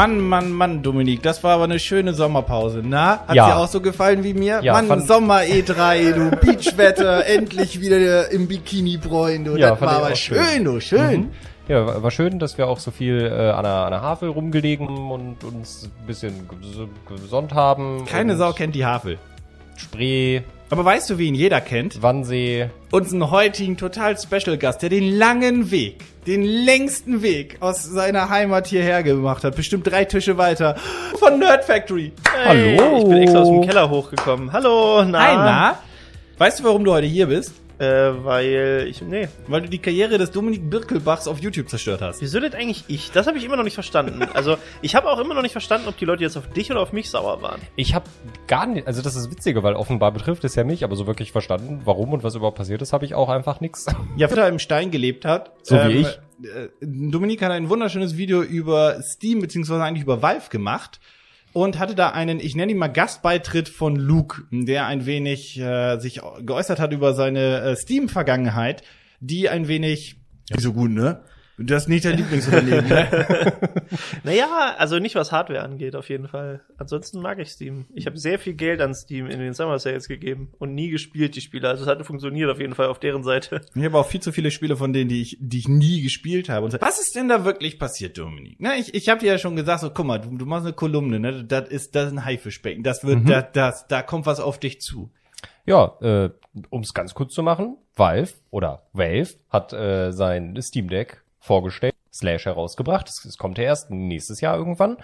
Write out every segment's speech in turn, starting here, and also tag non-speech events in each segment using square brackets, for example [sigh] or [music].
Mann, Mann, Mann, Dominik, das war aber eine schöne Sommerpause. Na, hat Ja. dir auch so gefallen wie mir? Ja, Mann, Sommer E3, du [laughs] Beachwetter, endlich wieder im Bikini bräuen, du. Ja, das war aber schön. schön, du, schön. Ja, war schön, dass wir auch so viel äh, an, der, an der Havel rumgelegen und uns ein bisschen ges- gesonnt haben. Keine Sau kennt die Havel. Spree, Aber weißt du, wie ihn jeder kennt? Wannsee. Unseren heutigen total Special Gast, der den langen Weg, den längsten Weg aus seiner Heimat hierher gemacht hat, bestimmt drei Tische weiter, von Nerd Factory. Hey, Hallo. Ich bin extra aus dem Keller hochgekommen. Hallo, na. Hi, na? Weißt du, warum du heute hier bist? Äh, weil ich, nee. Weil du die Karriere des Dominik Birkelbachs auf YouTube zerstört hast. Wieso denn eigentlich ich? Das habe ich immer noch nicht verstanden. [laughs] Also, ich habe auch immer noch nicht verstanden, ob die Leute jetzt auf dich oder auf mich sauer waren. Ich habe gar nicht, also das ist witziger, weil offenbar betrifft es ja mich, aber so wirklich verstanden, warum und was überhaupt passiert ist, habe ich auch einfach nix. Ja, Vater im Stein gelebt hat. So wie ich. äh, Dominik hat ein wunderschönes Video über Steam, beziehungsweise eigentlich über Valve gemacht. Und hatte da einen, ich nenne ihn mal Gastbeitritt von Luke, der ein wenig äh, sich geäußert hat über seine äh, Steam-Vergangenheit, die ein wenig, wie so gut, ne? Das ist nicht dein Lieblingsunternehmen, ne? [laughs] Naja, also nicht was Hardware angeht, auf jeden Fall. Ansonsten mag ich Steam. Ich habe sehr viel Geld an Steam in den Summer Sales gegeben und nie gespielt, die Spiele. Also es hatte funktioniert auf jeden Fall auf deren Seite. Ich habe auch viel zu viele Spiele von denen, die ich, die ich nie gespielt habe. Und so. Was ist denn da wirklich passiert, Dominik? Ne, ich ich habe dir ja schon gesagt, so guck mal, du, du machst eine Kolumne, ne? Das ist das ist ein Haifischbecken. Das wird, das, das, da kommt was auf dich zu. Ja, äh, um es ganz kurz zu machen, Valve oder Valve hat äh, sein Steam Deck vorgestellt, Slash herausgebracht. Es, kommt ja erst nächstes Jahr irgendwann.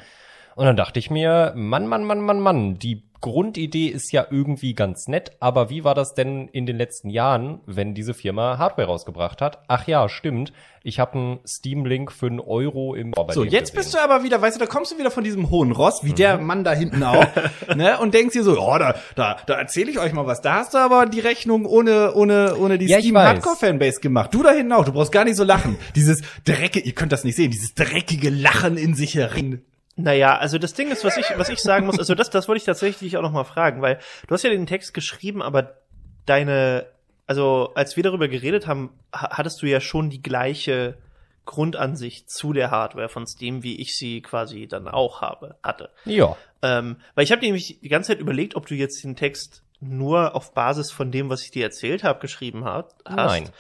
Und dann dachte ich mir, Mann, Mann, Mann, Mann, Mann, die Grundidee ist ja irgendwie ganz nett, aber wie war das denn in den letzten Jahren, wenn diese Firma Hardware rausgebracht hat? Ach ja, stimmt. Ich habe einen Steam-Link für einen Euro im bei So, jetzt gesehen. bist du aber wieder, weißt du, da kommst du wieder von diesem hohen Ross, wie der Mann da hinten auch, [laughs] ne? Und denkst dir so, oh, da, da, da erzähle ich euch mal was. Da hast du aber die Rechnung ohne, ohne, ohne die Ja, Steam. Hardcore Fanbase gemacht. Du da hinten auch. Du brauchst gar nicht so lachen. Dieses dreckige, ihr könnt das nicht sehen, dieses dreckige Lachen in sich herin. Naja, also das Ding ist, was ich, was ich sagen muss, also das, das wollte ich tatsächlich auch noch mal fragen, weil du hast ja den Text geschrieben, aber deine, also als wir darüber geredet haben, ha- hattest du ja schon die gleiche Grundansicht zu der Hardware von Steam, wie ich sie quasi dann auch habe, hatte. Ja. Ähm, weil ich habe nämlich die ganze Zeit überlegt, ob du jetzt den Text nur auf Basis von dem, was ich dir erzählt habe, geschrieben hat, hast. Nein.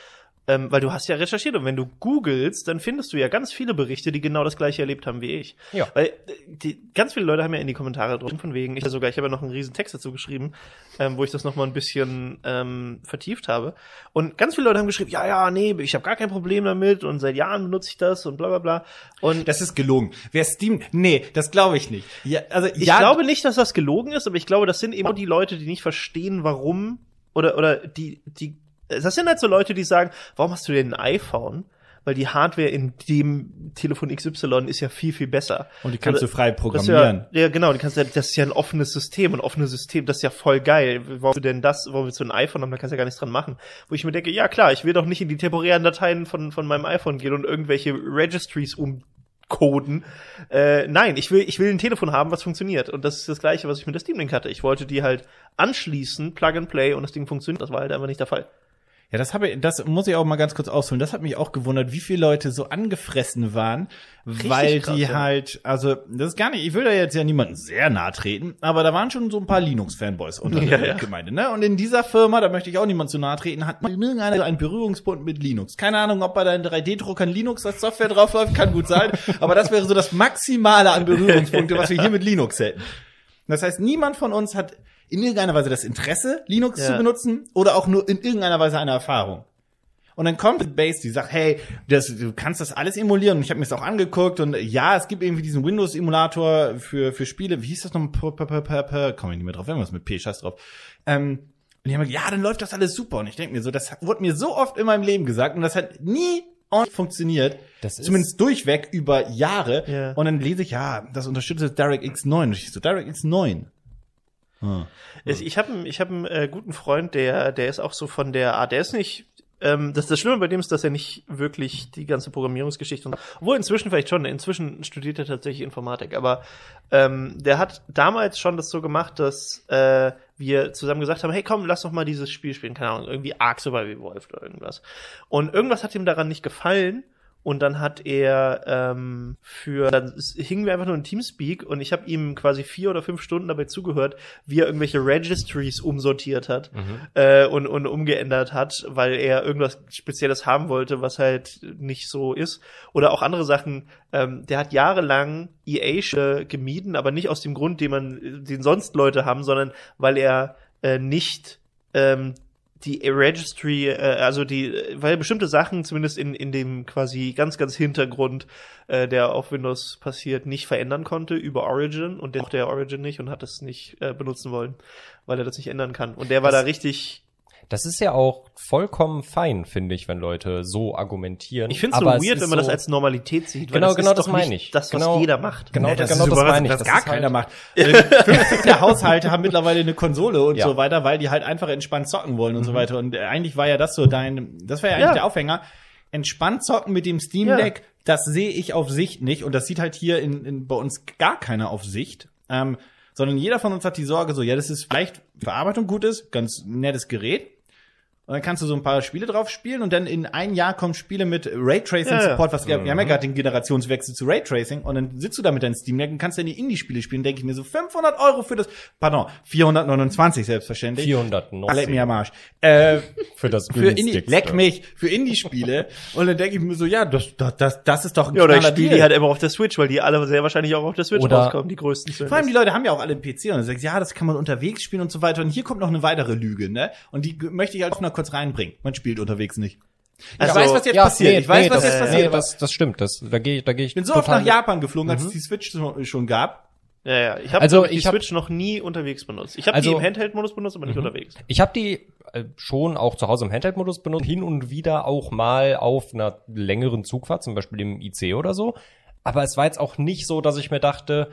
Ähm, weil du hast ja recherchiert und wenn du googelst, dann findest du ja ganz viele Berichte, die genau das gleiche erlebt haben wie ich. Ja. Weil äh, die, ganz viele Leute haben ja in die Kommentare drin, von wegen, ich sogar, ich habe ja noch einen riesen Text dazu geschrieben, ähm, wo ich das noch mal ein bisschen ähm, vertieft habe. Und ganz viele Leute haben geschrieben, ja, ja, nee, ich habe gar kein Problem damit und seit Jahren benutze ich das und bla bla bla. Und Das ist gelogen. Wer Steam, nee, das glaube ich nicht. Ja, also, ich ja, glaube nicht, dass das gelogen ist, aber ich glaube, das sind eben die Leute, die nicht verstehen, warum oder oder die die das sind halt so Leute, die sagen, warum hast du denn ein iPhone? Weil die Hardware in dem Telefon XY ist ja viel viel besser. Und die kannst Oder- du frei programmieren. ja, ja, genau, die kannst das ist ja ein offenes System, ein offenes System, das ist ja voll geil. Warum du denn das, warum willst du ein iPhone haben, da kannst du ja gar nichts dran machen. Wo ich mir denke, ja klar, ich will doch nicht in die temporären Dateien von, von meinem iPhone gehen und irgendwelche Registries umcoden. Äh, nein, ich will, ich will ein Telefon haben, was funktioniert. Und das ist das Gleiche, was ich mit der Steam Link hatte. Ich wollte die halt anschließen, Plug and Play und das Ding funktioniert. Das war halt einfach nicht der Fall. Ja, das habe ich, das muss ich auch mal ganz kurz ausholen. Das hat mich auch gewundert, wie viele Leute so angefressen waren, weil krass, die ja. halt, also das ist gar nicht, ich will da jetzt ja niemanden sehr nahe treten, aber da waren schon so ein paar Linux-Fanboys unter [laughs] Ja, der ja. Gemeinde, ne? Und in dieser Firma, da möchte ich auch niemand zu nahe treten, hat man irgendeiner einen Berührungspunkt mit Linux. Keine Ahnung, ob bei deinen 3D-Druckern Linux als Software draufläuft, kann gut sein, [laughs] aber das wäre so das Maximale an Berührungspunkte, was wir hier mit Linux hätten. Das heißt, niemand von uns hat in irgendeiner Weise das Interesse, Linux Ja. zu benutzen oder auch nur in irgendeiner Weise eine Erfahrung. Und dann kommt Base, die sagt, hey, das, du kannst das alles emulieren. Und ich habe mir das auch angeguckt. Und ja, es gibt irgendwie diesen Windows-Emulator für, für Spiele. Wie hieß das noch? Komm ich nicht mehr drauf. Irgendwas mit P, scheiß drauf. Ähm, und die haben gesagt, ja, dann läuft das alles super. Und ich denke mir so, das wurde mir so oft in meinem Leben gesagt. Und das hat nie funktioniert. Das ist- Zumindest durchweg über Jahre. Ja. Und dann lese ich, ja, das unterstützt DirectX 9. Und ich so, DirectX 9. Hm. Ich, ich habe ich hab einen äh, guten Freund, der, der ist auch so von der Art, der ist nicht, ähm, das, das Schlimme bei dem ist, dass er nicht wirklich die ganze Programmierungsgeschichte und, obwohl inzwischen vielleicht schon, inzwischen studiert er tatsächlich Informatik, aber ähm, der hat damals schon das so gemacht, dass äh, wir zusammen gesagt haben, hey komm, lass doch mal dieses Spiel spielen, keine Ahnung, irgendwie Ark Survival Evolved oder irgendwas. Und irgendwas hat ihm daran nicht gefallen und dann hat er ähm, für dann hingen wir einfach nur in Teamspeak und ich habe ihm quasi vier oder fünf Stunden dabei zugehört, wie er irgendwelche Registries umsortiert hat äh, und, und umgeändert hat, weil er irgendwas Spezielles haben wollte, was halt nicht so ist. Oder auch andere Sachen. Ähm, der hat jahrelang EA gemieden, aber nicht aus dem Grund, den man, den sonst Leute haben, sondern weil er äh, nicht ähm, die Registry, äh, also die, weil bestimmte Sachen zumindest in, in dem quasi ganz, ganz Hintergrund, äh, der auf Windows passiert, nicht verändern konnte über Origin und der auch der Origin nicht und hat es nicht äh, benutzen wollen, weil er das nicht ändern kann. Und der war Das- da richtig, Das ist ja auch vollkommen fein, finde ich, wenn Leute so argumentieren. ich finde es so weird, wenn man das als Normalität sieht. Genau, das genau ist das meine nicht ich. Das, was Genau. jeder macht. Genau, Nee, das genau ist das meine ich. dass Das gar ist halt- keiner macht. [laughs] Äh, 50 der Haushalte haben mittlerweile eine Konsole und Ja. so weiter, weil die halt einfach entspannt zocken wollen und so weiter. Und äh, eigentlich war ja das so dein, das war ja eigentlich Ja. der Aufhänger. Entspannt zocken mit dem Steam Ja. Deck, das sehe ich auf Sicht nicht. Und das sieht halt hier in, in, bei uns gar keiner auf Sicht. Ähm, sondern jeder von uns hat die Sorge so, ja, das ist vielleicht Verarbeitung gut ist, ganz nettes Gerät. Und dann kannst du so ein paar Spiele drauf spielen und dann in ein Jahr kommen Spiele mit Raytracing Ja, was wir, wir haben ja gerade den Generationswechsel zu Raytracing und dann sitzt du da mit deinem Steam Deck und kannst dann die Indie-Spiele spielen, denke ich mir so 500 Euro für das, pardon, 429 selbstverständlich. 490 Leck mir am Arsch. Äh, [laughs] für das für Indie, leck mich, für Indie-Spiele. und dann denke ich mir so, ja, das, das, das, das ist doch ein Ja, oder ich spiele die halt immer auf der Switch, weil die alle sehr wahrscheinlich auch auf der Switch Oder- rauskommen, die größten Vor allem die Leute haben ja auch alle einen PC und dann sagst du, ja, das kann man unterwegs spielen und so weiter. Und hier kommt noch eine weitere Lüge, ne? Und die möchte ich halt auch noch kurz reinbringen. Man spielt unterwegs nicht. Ich Also, weiß, was jetzt ja, passiert. nee, ich weiß, nee, was das, jetzt nee, passiert. das, das stimmt. Das, da gehe ich, da gehe ich bin so oft nach. Japan geflogen, als es die Switch schon gab. Ja, ja. Ich habe Also, die ich hab- Switch noch nie unterwegs benutzt. Ich habe Also- die im Handheld-Modus benutzt, aber nicht unterwegs. Ich habe die äh, schon auch zu Hause im Handheld-Modus benutzt, hin und wieder auch mal auf einer längeren Zugfahrt, zum Beispiel im IC oder so. Aber es war jetzt auch nicht so, dass ich mir dachte,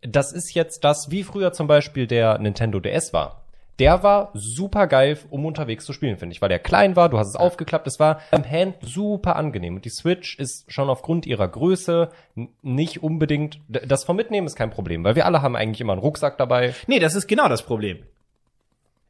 das ist jetzt das, wie früher zum Beispiel der Nintendo DS war. Der war super geil, um unterwegs zu spielen, finde ich, weil der klein war, du hast es aufgeklappt, es war am Hand super angenehm. Und die Switch ist schon aufgrund ihrer Größe nicht unbedingt, das vom Mitnehmen ist kein Problem, weil wir alle haben eigentlich immer einen Rucksack dabei. Nee, das ist genau das Problem.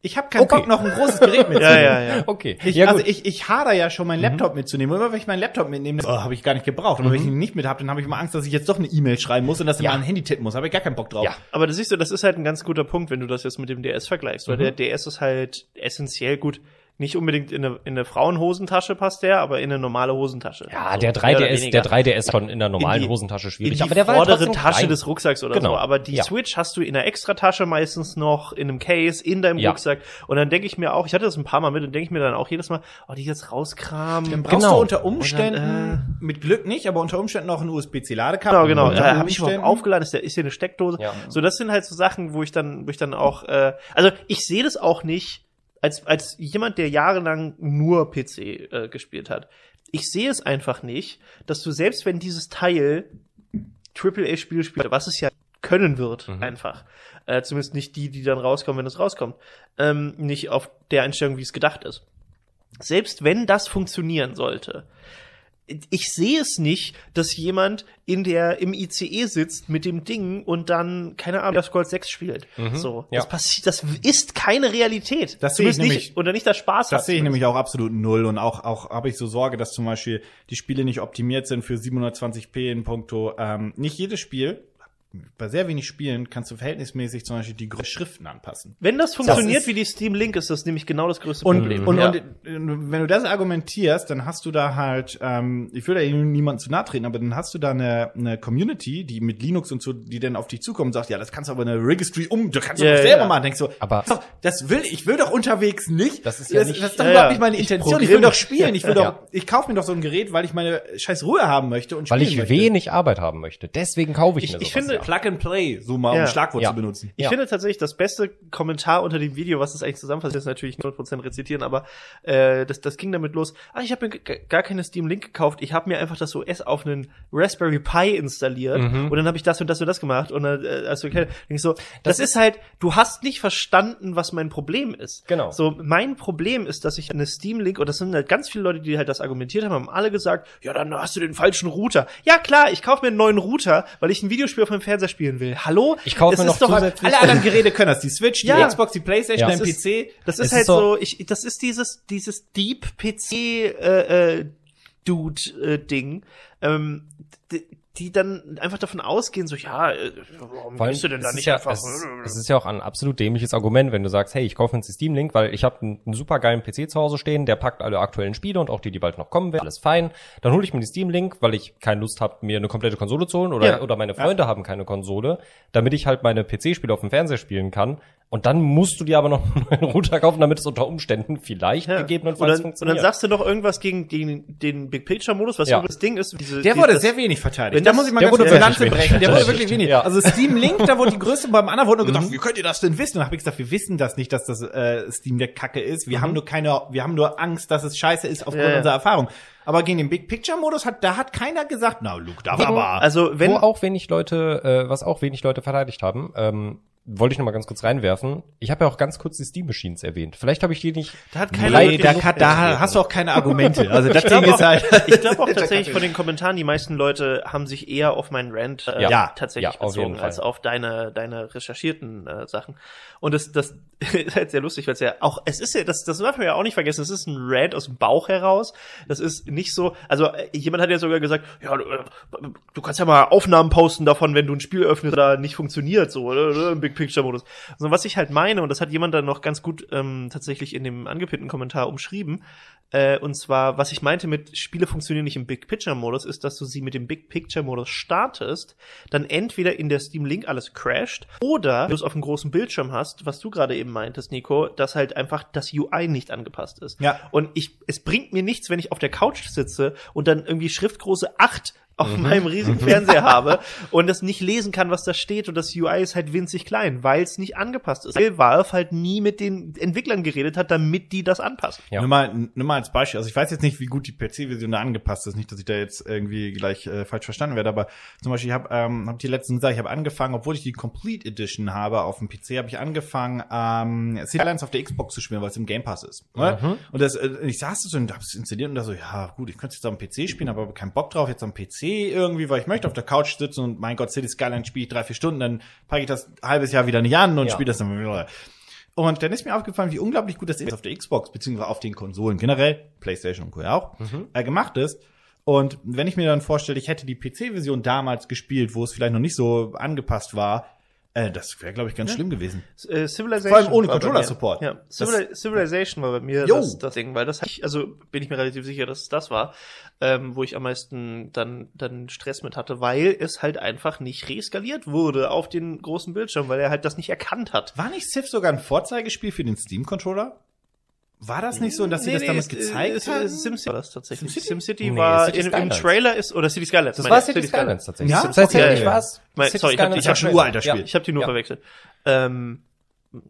Ich habe keinen Okay. Bock, noch ein großes Gerät [laughs] mitzunehmen. Ja, ja, ja. Okay. Ich, ja, also ich, ich hader ja schon meinen Laptop mitzunehmen. Und immer wenn ich meinen Laptop mitnehme, oh, habe ich gar nicht gebraucht. Und wenn ich ihn nicht mit habe, dann habe ich immer Angst, dass ich jetzt doch eine E-Mail schreiben muss und dass ich Ja. mal ein Handy tippen muss. Habe ich gar keinen Bock drauf. Ja. Aber das siehst du, das ist halt ein ganz guter Punkt, wenn du das jetzt mit dem DS vergleichst, Mhm. weil der DS ist halt essentiell gut. Nicht unbedingt in eine, in eine Frauenhosentasche passt der, aber in eine normale Hosentasche. Ja, So, der mehr oder 3DS, weniger. der 3DS schon in der normalen In die- Hosentasche in schwierig. die aber der war vordere trotzdem Tasche klein. des Rucksacks oder Genau. so. Aber die Ja. Switch hast du in einer Extratasche meistens noch, in einem Case, in deinem Ja. Rucksack. Und dann denke ich mir auch, ich hatte das ein paar Mal mit und denke ich mir dann auch jedes Mal, oh, die jetzt rauskramen. Dann brauchst Genau. du unter Umständen, Und mit Glück nicht, aber unter Umständen auch ein USB-C-Ladekabel. Genau, genau. Da habe ich überhaupt aufgeladen, ist, der, ist hier eine Steckdose. Ja. So, das sind halt so Sachen, wo ich dann, wo ich dann auch, äh, also ich sehe das auch nicht als als jemand, der jahrelang nur PC äh, gespielt hat. Ich sehe es einfach nicht, dass du selbst wenn dieses Teil AAA-Spiele spielt, was es ja können wird, Mhm. einfach. Äh, zumindest nicht die, die dann rauskommen, wenn es rauskommt. Ähm, nicht auf der Einstellung, wie es gedacht ist. Selbst wenn das funktionieren sollte, ich sehe es nicht, dass jemand in der im ICE sitzt mit dem Ding und dann keine Ahnung, das Gold 6 spielt. So, ja. das passiert, das ist keine Realität. Das sehe ich Zumindest nicht nämlich- oder nicht das Spaß. Das sehe ich nämlich auch absolut null und auch auch habe ich so Sorge, dass zum Beispiel die Spiele nicht optimiert sind für 720p in puncto. Ähm, nicht jedes Spiel, bei sehr wenig Spielen kannst du verhältnismäßig zum Beispiel die Schriften anpassen. Wenn das funktioniert ist- wie die Steam Link, ist das nämlich genau das größte Und, Problem. und, Ja. und wenn du das argumentierst, dann hast du da halt, ähm, ich will da niemandem zu nahe treten, aber dann hast du da eine, eine Community, die mit Linux und so, die dann auf dich zukommt und sagt, ja, das kannst du aber eine Registry um, du kannst du doch selber ja. machen. Denkst du, Aber- das, das will ich will doch unterwegs nicht. Das ist ja das, nicht- das ist doch Ja, überhaupt nicht meine Ich Intention. Ich will programmiere- doch spielen. Ich will Ja. doch, ich kaufe mir doch so ein Gerät, weil ich meine scheiß Ruhe haben möchte und Weil spielen ich möchte. wenig Arbeit haben möchte. Deswegen kaufe ich, Ich- mir ich sowas. finde- ja. Plug and Play, so mal um Ja. ein Schlagwort Ja. zu benutzen. Ich Ja. finde tatsächlich, das beste Kommentar unter dem Video, was das eigentlich zusammenfasst, ist natürlich 0% rezitieren, aber äh, das, das ging damit los. Ah, ich habe mir gar keine Steam Link gekauft, ich habe mir einfach das OS auf einen Raspberry Pi installiert Mhm. und dann habe ich das und das und das gemacht und dann, äh, also okay, ich so, das, ist halt, du hast nicht verstanden, was mein Problem ist. Genau. So, mein Problem ist, dass ich eine Steam Link, und das sind halt ganz viele Leute, die halt das argumentiert haben, haben alle gesagt, ja, dann hast du den falschen Router. Ja, klar, ich kaufe mir einen neuen Router, weil ich ein Videospiel auf meinem Fernseher spielen will. Hallo? Ich kaufe mir ist noch doch- zusätzlich- Alle anderen [laughs] Geräte können das. Die Switch, die Ja. Xbox, die Playstation, Ja. dein ist- PC. Das Es ist halt ist so- ich, das ist dieses, dieses Deep PC, äh, äh, Dude-Ding, ähm, die, dann einfach davon ausgehen, so, ja, äh, warum Vor allem, bist du denn da ist nicht ja, einfach? Es, es ist ja auch ein absolut dämliches Argument, wenn du sagst, hey, ich kaufe jetzt die Steam Link, weil ich habe einen, einen super geilen PC zu Hause stehen, der packt alle aktuellen Spiele und auch die, die bald noch kommen werden, alles fein. Dann hole ich mir die Steam Link, weil ich keine Lust habe, mir eine komplette Konsole zu holen oder, Ja. oder meine Freunde haben keine Konsole, damit ich halt meine PC-Spiele auf dem Fernseher spielen kann. Und dann musst du dir aber noch einen neuen Router kaufen, damit es unter Umständen vielleicht Ja. gegebenenfalls und dann, und funktioniert. dann sagst du noch irgendwas gegen, gegen den Big Picture Modus, was Ja. ja. das Ding ist. Diese, Der wurde das- sehr wenig verteidigt. Da muss ich mal der ganz kurz eine Lanze brechen. Der wurde wirklich wenig. Also Steam Link, da wurde die größte, beim anderen wurde nur gedacht, wie könnt ihr das denn wissen? Und dann habe ich gesagt, wir wissen das nicht, dass das äh, Steam Deck Kacke ist. Wir haben nur keine, wir haben nur Angst, dass es scheiße ist aufgrund unserer Erfahrung. Aber gegen den Big Picture Modus hat, da hat keiner gesagt, na Luke, da war aber. Also wenn Wo auch wenig Leute, äh, was auch wenig Leute verteidigt haben, ähm, wollte ich noch mal ganz kurz reinwerfen. Ich habe ja auch ganz kurz die Steam Machines erwähnt. Vielleicht habe ich die nicht. da hat keiner Nee, wirklich da, kann, da hast du auch keine Argumente. [laughs] Also das Ich Ding glaube ist halt. [laughs] auch, ich glaube [laughs] auch tatsächlich von den Kommentaren, die meisten Leute haben sich eher auf meinen Rant äh, Ja. Tatsächlich Ja, auf bezogen, als Fall. auf deine, deine recherchierten äh, Sachen. Und das, das ist halt sehr lustig, weil es ja auch, es ist ja, das, das darf man ja auch nicht vergessen, es ist ein Rant aus dem Bauch heraus. Das ist nicht so, also äh, jemand hat ja sogar gesagt, ja, du, äh, du kannst ja mal Aufnahmen posten davon, wenn du ein Spiel öffnest oder nicht funktioniert, so, oder, oder im Big Picture Modus. Also was ich halt meine, und das hat jemand dann noch ganz gut ähm, tatsächlich in dem angepinnten Kommentar umschrieben, äh, und zwar, was ich meinte mit Spiele funktionieren nicht im Big Picture Modus, ist, dass du sie mit dem Big Picture Modus startest, dann entweder in der Steam Link alles crasht oder du es auf einem großen Bildschirm hast, was du gerade eben meintest, Nico, dass halt einfach das UI nicht angepasst ist. Ja. Und ich, es bringt mir nichts, wenn ich auf der Couch sitze und dann irgendwie Schriftgröße 8 auf meinem riesigen Fernseher habe und das nicht lesen kann, was da steht und das UI ist halt winzig klein, weil es nicht angepasst ist. Weil Valve halt nie mit den Entwicklern geredet hat, damit die das anpassen. Ja. Nur mal, nur mal als Beispiel. Also ich weiß jetzt nicht, wie gut die PC-Version da angepasst ist. Nicht, dass ich da jetzt irgendwie gleich äh, falsch verstanden werde. Aber zum Beispiel, ich habe ähm, hab die letzten gesagt, ich habe angefangen, obwohl ich die Complete Edition habe auf dem PC, habe ich angefangen, ähm, City Lines auf der Xbox zu spielen, weil es im Game Pass ist. Ne? Und das, äh, ich saß so und hab's installiert und da so, ja gut, ich könnte jetzt am PC spielen, aber keinen Bock drauf, jetzt am PC irgendwie, weil ich möchte auf der Couch sitzen und mein Gott, City Skyline spiele ich drei, vier Stunden, dann packe ich das ein halbes Jahr wieder nicht an und Ja. spiele das dann wieder. Und dann ist mir aufgefallen, wie unglaublich gut das ist auf der Xbox, beziehungsweise auf den Konsolen generell, Playstation und Co. auch, äh, gemacht ist. Und wenn ich mir dann vorstelle, ich hätte die PC-Version damals gespielt, wo es vielleicht noch nicht so angepasst war, äh, das wäre, glaube ich, ganz schlimm gewesen. Äh, Civilization. Vor allem ohne Controller-Support. Ja, Das- Civilization war bei mir das, das Ding, weil das ich, also bin ich mir relativ sicher, dass es das war, ähm, wo ich am meisten dann, dann Stress mit hatte, weil es halt einfach nicht reeskaliert wurde auf den großen Bildschirm, weil er halt das nicht erkannt hat. War nicht Civ sogar ein Vorzeigespiel für den Steam-Controller? War das nicht so, dass sie Nee, das nee, damit es- gezeigt es- haben? SimCity war das tatsächlich. SimCity? SimCity, Nee, war City in, im. Trailer ist, oder City Skylines. Das meine war ich, City Skylines tatsächlich. Ja? Das heißt Okay, ja ja, ja. was. Mein- City sorry, ich hab- Skylines ich hab schon uralter Ja, Spiel. ich habe die nur Ja. verwechselt. Ähm,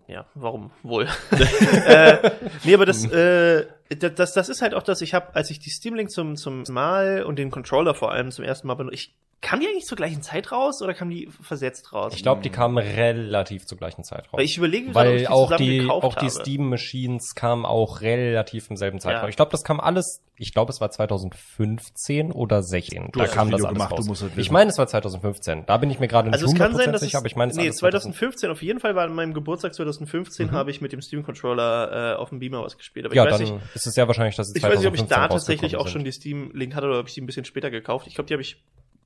ja, warum wohl? [laughs] äh, nee, aber das, [laughs] äh, das, das, ist halt auch das, ich habe, als ich die Steam Link zum, zum Mal und den Controller vor allem zum ersten Mal benutzt, ich kam die eigentlich zur gleichen Zeit raus oder kam die versetzt raus? Ich glaube, die kamen relativ zur gleichen Zeit raus. Weil ich überlege gerade, ob Weil auch die, auch die. Steam Machines kamen auch relativ im selben Zeitraum. Ja. Ich glaube, das kam alles, ich glaube, es war 2015 oder 16. Du da hast kam das das alles gemacht, du raus. musst es ich meine, es war 2015. Da bin ich mir gerade nicht Also es kann sein, 100% dass sicher, aber ich meine, es nee, alles 2015. 2015 auf jeden Fall war an meinem Geburtstag 2015 habe ich mit dem Steam Controller äh, auf dem Beamer was gespielt. Aber Ja, ich weiß dann nicht, ist es sehr wahrscheinlich, dass es Ich weiß nicht, ob ich 2015 da tatsächlich auch schon die Steam Link hatte oder ob ich die ein bisschen später gekauft. Ich glaube, die habe ich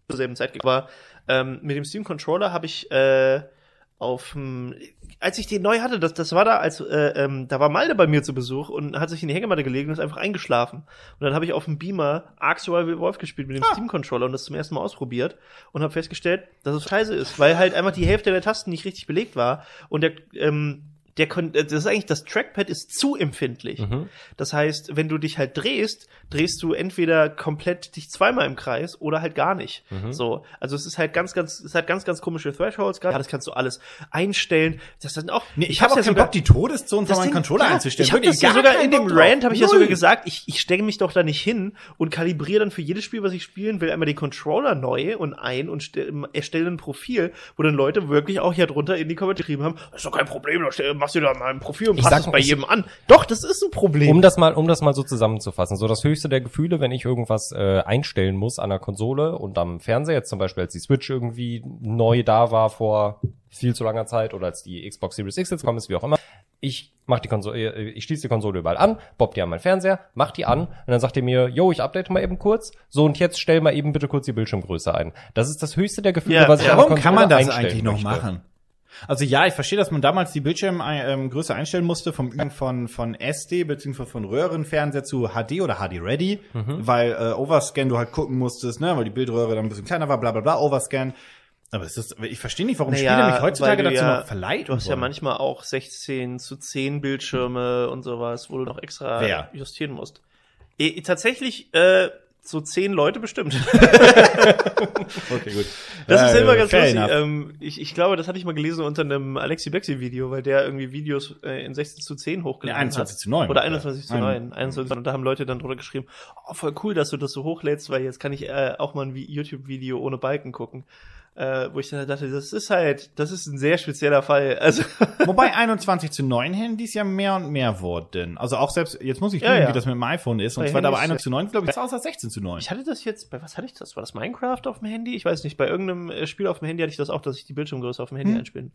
zur selben Zeit gekauft. Aber ähm, mit dem Steam Controller habe ich äh, auf als ich den neu hatte, das, das war da, als äh, ähm, da war Malde bei mir zu Besuch und hat sich in die Hängematte gelegt und ist einfach eingeschlafen. Und dann habe ich auf dem Beamer Ark Survival Wolf gespielt mit dem Steam Controller und das zum ersten Mal ausprobiert und habe festgestellt, dass es scheiße ist, weil halt einfach die Hälfte der Tasten nicht richtig belegt war und der ähm, der kon das ist eigentlich das Trackpad ist zu empfindlich. Mhm. Das heißt, wenn du dich halt drehst, drehst du entweder komplett dich zweimal im Kreis oder halt gar nicht. Mhm. So, also es ist halt ganz, ganz, es hat ganz, ganz komische Thresholds. Ja, das kannst du alles einstellen. Das sind auch. Nee, ich habe auch hab's keinen sogar- Bock, die Todeszone von meinem Controller ja, einzustellen. Ich habe das ja gar sogar in dem. Rant habe ich ja sogar gesagt, ich, ich stecke mich doch da nicht hin und kalibriere dann für jedes Spiel, was ich spielen will, einmal den Controller neu und ein und stell- erstelle ein Profil, wo dann Leute wirklich auch hier drunter in die Kommentare geschrieben haben, das ist doch kein Problem, da stell- machst du da mal ein Profil und Ich passt sag- es bei jedem an. Doch, das ist ein Problem. Um das mal, um das mal so zusammenzufassen. So das höchste der Gefühle, wenn ich irgendwas äh, einstellen muss an der Konsole und am Fernseher, jetzt zum Beispiel als die Switch irgendwie neu da war vor viel zu langer Zeit oder als die Xbox Series X jetzt kommt ist, wie auch immer. ich mach die Konsole, äh, ich schließe die Konsole überall an, bob die an meinen Fernseher, mach die an und dann sagt er mir, yo, ich update mal eben kurz. So und jetzt stell mal eben bitte kurz die Bildschirmgröße ein. Das ist das höchste der Gefühle, Ja, was ich Warum kann man Konsole das eigentlich noch möchte. machen? Also ja, ich verstehe, dass man damals die Bildschirmgröße einstellen musste vom Übergang von von SD beziehungsweise von Röhrenfernseher zu HD oder HD Ready, Mhm. weil äh, Overscan du halt gucken musstest, ne, weil die Bildröhre dann ein bisschen kleiner war, bla bla bla, Overscan. Aber es ist, ich verstehe nicht, warum Naja, Spiele mich heutzutage dazu ja- noch verleiten Du hast ja wollen. manchmal auch 16 zu 10 Bildschirme und sowas, wo du noch extra Wer? justieren musst. E tatsächlich äh, so 10 Leute bestimmt. [laughs] Okay, gut. Das ist Äh, immer ganz lustig. Ähm, ich, ich glaube, das hatte ich mal gelesen unter einem Alexi Bexi Video, weil der irgendwie Videos äh, in 16 zu 10 hochgeladen Nee, 21 hat. zu 9. Oder 21 zu Ein- 9. 21, und da haben Leute dann drunter geschrieben, oh, voll cool, dass du das so hochlädst, weil jetzt kann ich äh, auch mal ein Vi- YouTube-Video ohne Balken gucken. Äh, wo ich dann dachte, das ist halt, das ist ein sehr spezieller Fall. [laughs] Also Wobei 21 zu 9 Handys ja mehr und mehr wurden. Also auch selbst, jetzt muss ich Ja, gucken, ja. wie das mit dem iPhone ist. Und Bei zwar aber Handys, 21 zu 9, glaube ich, außer 16 zu 9. Ich hatte das jetzt, bei was hatte ich das? War das Minecraft auf dem Handy? Ich weiß nicht, bei irgendeinem äh, Spiel auf dem Handy hatte ich das auch, dass ich die Bildschirmgröße auf dem Handy Hm. einspielen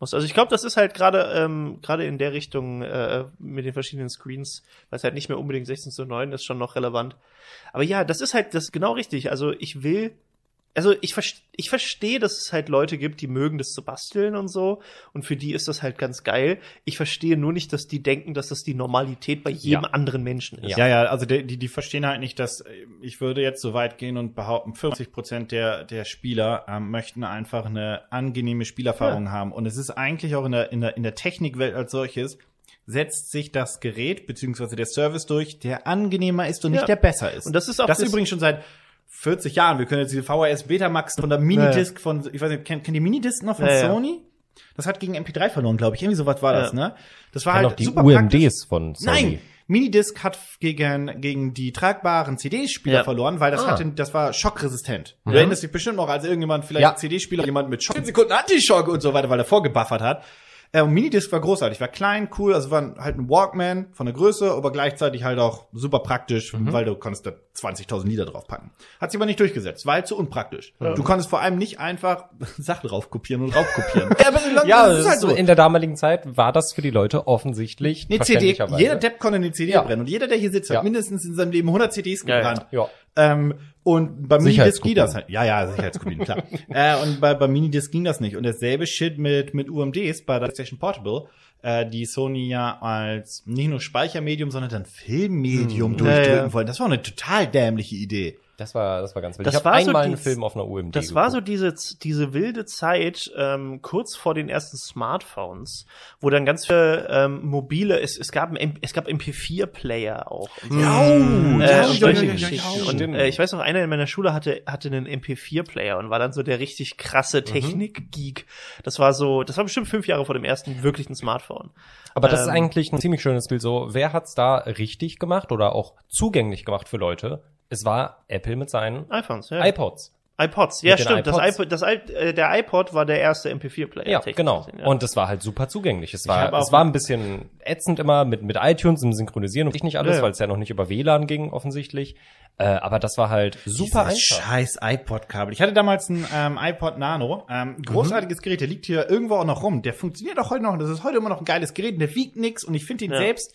muss. Also ich glaube, das ist halt gerade ähm, gerade in der Richtung äh, mit den verschiedenen Screens, weil es halt nicht mehr unbedingt 16 zu 9 ist, schon noch relevant. Aber ja, das ist halt das ist genau richtig. Also ich will also ich, ich verstehe, dass es halt Leute gibt, die mögen das zu basteln und so. Und für die ist das halt ganz geil. Ich verstehe nur nicht, dass die denken, dass das die Normalität bei jedem Ja. anderen Menschen ist. Ja, ja, also die, die, die verstehen halt nicht, dass äh, ich würde jetzt so weit gehen und behaupten, 50 Prozent der, der Spieler ähm, möchten einfach eine angenehme Spielerfahrung haben. Und es ist eigentlich auch in der, in der, in der Technikwelt als solches, setzt sich das Gerät beziehungsweise der Service durch, der angenehmer ist und Ja. nicht der besser ist. Und das ist auch das das- übrigens schon seit 40 Jahren. Wir können jetzt diese VHS Betamax von der Minidisc von, ich weiß nicht, kennt, kennt die Minidisc noch von Ja, ja. Sony? Das hat gegen MP3 verloren, glaube ich. Irgendwie sowas war Ja. das, ne? Das war Dann halt die super praktisch. UMDs von Sony. Nein, Minidisc hat gegen, gegen die tragbaren CD-Spieler Ja. verloren, weil das Ah. hatte, das war schockresistent. Du erinnerst dich bestimmt noch, als irgendjemand vielleicht Ja. CD-Spieler, jemand mit Schock, 10 Sekunden Anti-Schock und so weiter, weil er vorgebuffert hat. Äh, und Minidisc war großartig, war klein, cool, also war halt ein Walkman von der Größe, aber gleichzeitig halt auch super praktisch, Mhm. weil du konntest da 20.000 Lieder drauf packen. Hat sich aber nicht durchgesetzt, war halt zu unpraktisch. Du konntest vor allem nicht einfach [laughs] Sachen drauf kopieren und raufkopieren. [laughs] ja, aber Ja, das ist halt so. in der damaligen Zeit war das für die Leute offensichtlich Eine CD, jeder Depp konnte eine CD Ja. brennen. Und jeder, der hier sitzt, Ja. hat mindestens in seinem Leben 100 CDs Ja, ja. gebrannt. Ja. Ähm, und bei Minidisc ging das halt. Ja, ja, Sicherheitskopien, klar. [laughs] äh, und bei, bei Minidisc ging das nicht. Und dasselbe Shit mit, mit UMDs bei der PlayStation Portable, äh, die Sony ja als nicht nur Speichermedium, sondern dann Filmmedium durchdrücken Ja, ja. wollen. Das war eine total dämliche Idee. Das war, das war ganz wild. Das ich habe war so einmal einen Film auf einer UMD Das war so geguckt. diese, diese wilde Zeit ähm, kurz vor den ersten Smartphones, wo dann ganz viele ähm, mobile, es, es gab ein es gab MP4-Player auch. Ja, Äh, ja, und ja, solche ja, Geschichten. Und äh, ich weiß noch, einer in meiner Schule hatte hatte einen MP4-Player und war dann so der richtig krasse Mhm. Technik-Geek. Das war so, das war bestimmt fünf Jahre vor dem ersten wirklichen Smartphone. Aber das ist ähm, eigentlich ein ziemlich schönes Bild. So, wer hat's da richtig gemacht oder auch zugänglich gemacht für Leute? Es war Apple mit seinen iPhones, ja. iPods. iPods, ja den stimmt. Das iPods. iPod, das, I- äh, der iPod war der erste MP4-Player. Ja, genau. gesehen, ja. Und es war halt super zugänglich. Es war, es war ein bisschen ätzend immer mit, mit iTunes im Synchronisieren und ich nicht alles, Ja, ja. weil es ja noch nicht über WLAN ging, offensichtlich. Äh, aber das war halt super Dieses einfach. scheiß iPod-Kabel. Ich hatte damals ein ähm, iPod Nano. Ähm, großartiges Gerät, der liegt hier irgendwo auch noch rum. Der funktioniert auch heute noch. Das ist heute immer noch ein geiles Gerät. Der wiegt nix und ich finde ihn Ja. selbst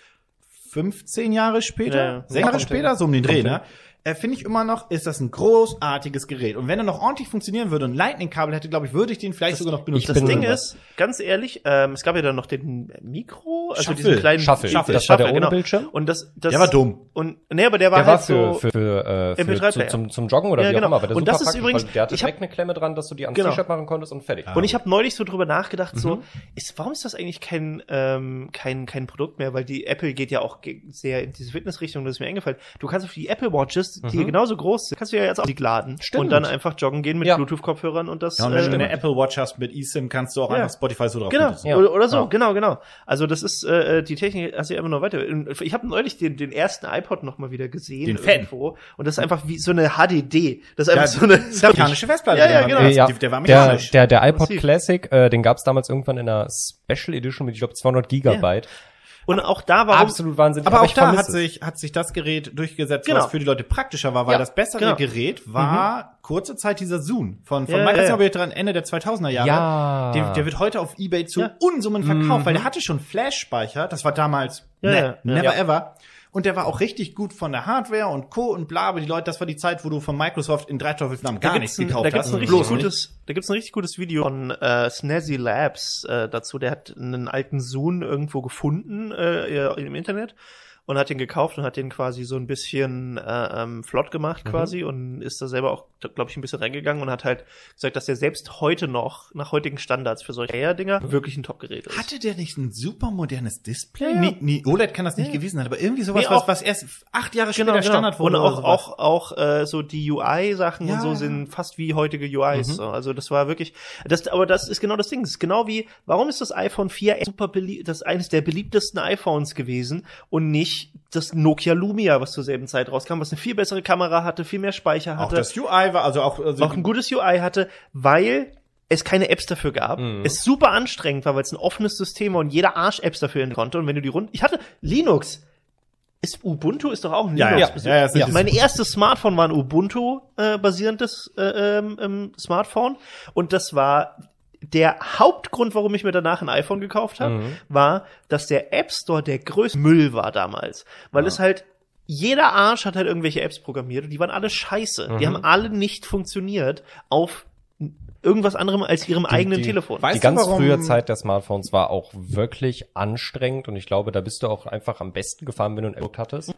15 Jahre später, Ja, ja. sechs Jahre Kommt später, hin. so um den Dreh, ne? Äh, finde ich immer noch, ist das ein großartiges Gerät. Und wenn er noch ordentlich funktionieren würde und ein Lightning-Kabel hätte, glaube ich, würde ich den vielleicht sogar noch benutzen. Das Ding ist, ganz ehrlich, ähm, es gab ja dann noch den Mikro, also Shuffle. diesen kleinen Shuffle. Shuffle, Das war der Shuffle, ohne Bildschirm? Und das, das Der war dumm. Und nee, aber der war Der war halt für, so für, für, äh, für MP3 zu, zum, zum Joggen oder Ja, wie genau. auch immer. Aber der Und super das ist praktisch, übrigens- der hatte ich hab- direkt eine Klemme dran, dass du die ans Genau. T-Shirt machen konntest und fertig. Und ich habe neulich so drüber nachgedacht, so, Mhm. ist, warum ist das eigentlich kein, ähm, kein, kein Produkt mehr? Weil die Apple geht ja auch sehr in diese Fitnessrichtung, das ist mir eingefallen. Du kannst auf die Apple Watches, die Mhm. genauso groß sind, kannst du ja jetzt auch die laden. Stimmt. Und dann einfach joggen gehen mit Ja. Bluetooth-Kopfhörern und das. Ja, und wenn du äh, eine Apple Watch hast mit eSIM, kannst du auch Ja. einfach Spotify so drauf Genau. Ja. oder, oder so, Ja. genau, genau. Also das ist, äh, die Technik hat sich einfach nur weiter. Ich habe neulich den, den ersten iPod noch mal wieder gesehen. Den Fan. irgendwo. Und das ist einfach wie so eine HDD. Das ist einfach Ja, so eine... Das ist mechanische [laughs] Festplatte. Ja, ja, genau. Äh, ja, Der, der war der, der, der iPod Massiv. Classic, äh, den gab's damals irgendwann in einer Special Edition mit, ich glaube, 200 Gigabyte. Und auch da, warum, Absolut wahnsinnig. Aber, auch ich da hat es. sich, hat sich das Gerät durchgesetzt, Genau. was für die Leute praktischer war, weil Ja, das bessere genau. Gerät war kurze Zeit dieser Zoom von, von Ja, Microsoft ja. dran Ende der 2000er Jahre. Ja. Der, der wird heute auf Ebay zu. Unsummen verkauft, weil der hatte schon Flash-Speicher. Das war damals ne, never ever. Und der war auch richtig gut von der Hardware und Co. und bla, aber die Leute, das war die Zeit, wo du von Microsoft in drei Teufelsnamen gar nichts ein, gekauft da gibt's hast. ein richtig Bloß nicht. gutes, da gibt's ein richtig gutes Video von äh, Snazzy Labs äh, dazu. Der hat einen alten Zoom irgendwo gefunden äh, im Internet und hat den gekauft und hat den quasi so ein bisschen äh, ähm, flott gemacht Mhm. quasi und ist da selber auch, glaube ich, ein bisschen reingegangen und hat halt gesagt, dass der selbst heute noch nach heutigen Standards für solche Air-Dinger wirklich ein Top-Gerät ist. Hatte der nicht ein super modernes Display? Ja. Nee, nee, OLED kann das nicht Ja. gewesen sein, aber irgendwie sowas, Nee, was, auch- was erst acht Jahre später Genau, genau. Standard wurde. Und auch, auch, auch äh, so die UI-Sachen Ja, und so sind fast wie heutige UIs. Mhm. So. Also das war wirklich, das, aber das ist genau das Ding. Das ist genau wie, warum ist das iPhone 4 super beliebt, das eines der beliebtesten iPhones gewesen und nicht das Nokia Lumia, was zur selben Zeit rauskam, was eine viel bessere Kamera hatte, viel mehr Speicher auch hatte, das UI war, also auch, also auch ein gutes UI hatte, weil es keine Apps dafür gab, Mhm. es super anstrengend war, weil es ein offenes System war und jeder Arsch Apps dafür hin konnte. Und wenn du die rund, ich hatte Linux. Ist Ubuntu ist doch auch ein Ja, Linux. ja, ja, ja, mein erstes Smartphone war ein Ubuntu äh, basierendes äh, ähm, ähm, Smartphone und das war der Hauptgrund, warum ich mir danach ein iPhone gekauft habe, Mhm. war, dass der App Store der größte Müll war damals, weil es halt jeder Arsch hat halt irgendwelche Apps programmiert und die waren alle scheiße. Die Mhm. haben alle nicht funktioniert auf irgendwas anderem als ihrem eigenen die- Telefon. Weißt die ganz warum- frühe Zeit der Smartphones war auch wirklich anstrengend und ich glaube, da bist du auch einfach am besten gefahren, wenn du ein Apple hattest.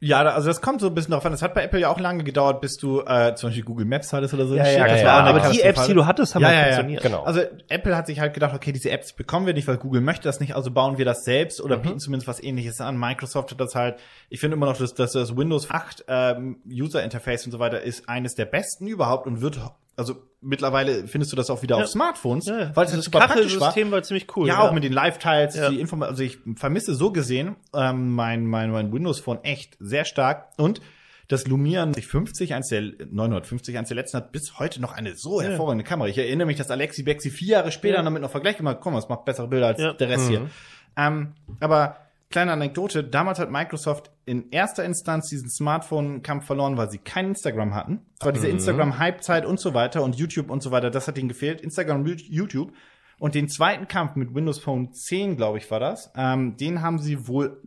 Ja, also das kommt so ein bisschen darauf an. Das hat bei Apple ja auch lange gedauert, bis du äh, zum Beispiel Google Maps hattest oder so. Ja, ja. Das ja, war auch eine aber die Apps, die du hattest, haben Ja, halt ja, ja, funktioniert. genau. Also Apple hat sich halt gedacht, okay, diese Apps bekommen wir nicht, weil Google möchte das nicht, also bauen wir das selbst oder bieten zumindest was ähnliches an. Microsoft hat das halt, ich finde immer noch, dass, dass das Windows 8 ähm, User Interface und so weiter ist eines der besten überhaupt und wird, also mittlerweile findest du das auch wieder Ja. auf Smartphones, Ja, ja. weil es halt super praktisch war. Kachelsystem war ziemlich cool. Ja, auch mit den Live-Tiles, Ja. die Inform also ich vermisse so gesehen ähm, mein, mein, mein Windows-Phone echt sehr stark und das Lumia 50, eins der 950, eins der letzten hat bis heute noch eine so Ja. hervorragende Kamera. Ich erinnere mich, dass Alexi Bexi vier Jahre später Ja. damit noch Vergleich gemacht, komm, es macht bessere Bilder als Ja. der Rest hier. Mhm. Ähm, aber kleine Anekdote, damals hat Microsoft in erster Instanz diesen Smartphone-Kampf verloren, weil sie kein Instagram hatten. Es war diese Mhm. Instagram-Hype-Zeit und so weiter und YouTube und so weiter, das hat ihnen gefehlt. Instagram und YouTube. Und den zweiten Kampf mit Windows Phone 10, glaube ich, war das, ähm, den haben sie wohl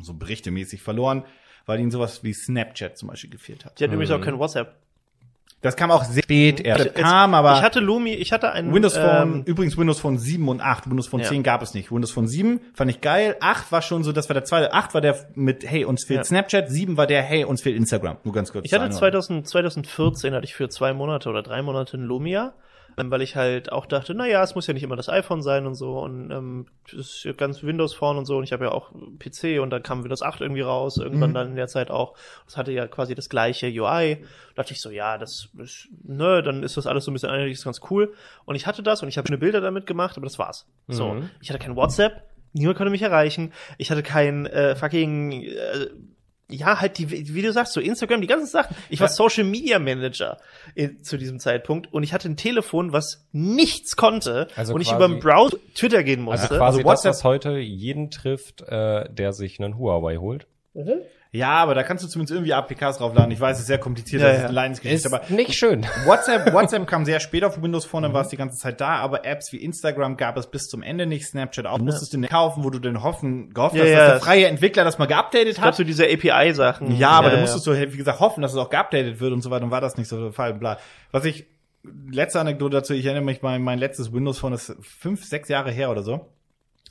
so berichtemäßig verloren, weil ihnen sowas wie Snapchat zum Beispiel gefehlt hat. Die hat übrigens auch kein WhatsApp. Das kam auch sehr spät erst. Jetzt- kam, aber ich hatte Lumi, ich hatte einen Windows Phone, ähm, übrigens Windows Phone 7 und 8. Windows Phone Ja. 10 gab es nicht. Windows Phone 7 fand ich geil. 8 war schon so, das war der zweite. 8 war der mit, hey, uns fehlt Ja. Snapchat. 7 war der, hey, uns fehlt Instagram. Nur ganz kurz. Ich hatte zur 2000, 2014 hatte ich für zwei Monate oder drei Monate ein Lumia, weil ich halt auch dachte, na ja, es muss ja nicht immer das iPhone sein und so und ähm, ist ja ganz Windows Phone und so und ich habe ja auch PC und dann kam Windows 8 irgendwie raus, irgendwann Mhm. dann in der Zeit auch. Das hatte ja quasi das gleiche UI. Da dachte ich so, ja, das ist, ne, dann ist das alles so ein bisschen einheitlich, ist ganz cool. Und ich hatte das und ich habe schöne Bilder damit gemacht, aber das war's. So, Mhm. ich hatte kein WhatsApp, niemand konnte mich erreichen. Ich hatte kein äh, fucking äh, ja, halt die, wie du sagst, so Instagram, die ganzen Sachen. Ich war Ja. Social Media Manager in, zu diesem Zeitpunkt und ich hatte ein Telefon, was nichts konnte Also und ich quasi- über den Browser Twitter gehen musste. Also quasi Also WhatsApp- das, was heute jeden trifft, äh, der sich einen Huawei holt. Ja, aber da kannst du zumindest irgendwie APKs draufladen. Ich weiß, es ist sehr kompliziert, Ja, das ja. ist eine Leidensgeschichte, Ist aber nicht schön. [laughs] WhatsApp, WhatsApp kam sehr spät auf Windows Phone, dann war es die ganze Zeit da, aber Apps wie Instagram gab es bis zum Ende nicht, Snapchat auch. Du musstest du nicht kaufen, wo du denn hoffen, gehofft hast, dass der freie Entwickler das mal geupdatet hat. so diese API-Sachen. Ja, aber da musstest du, wie gesagt, hoffen, dass es auch geupdatet wird und so weiter. Und war das nicht so der Fall. Bla. Was ich, letzte Anekdote dazu, ich erinnere mich, mein, mein letztes Windows Phone ist fünf, sechs Jahre her oder so.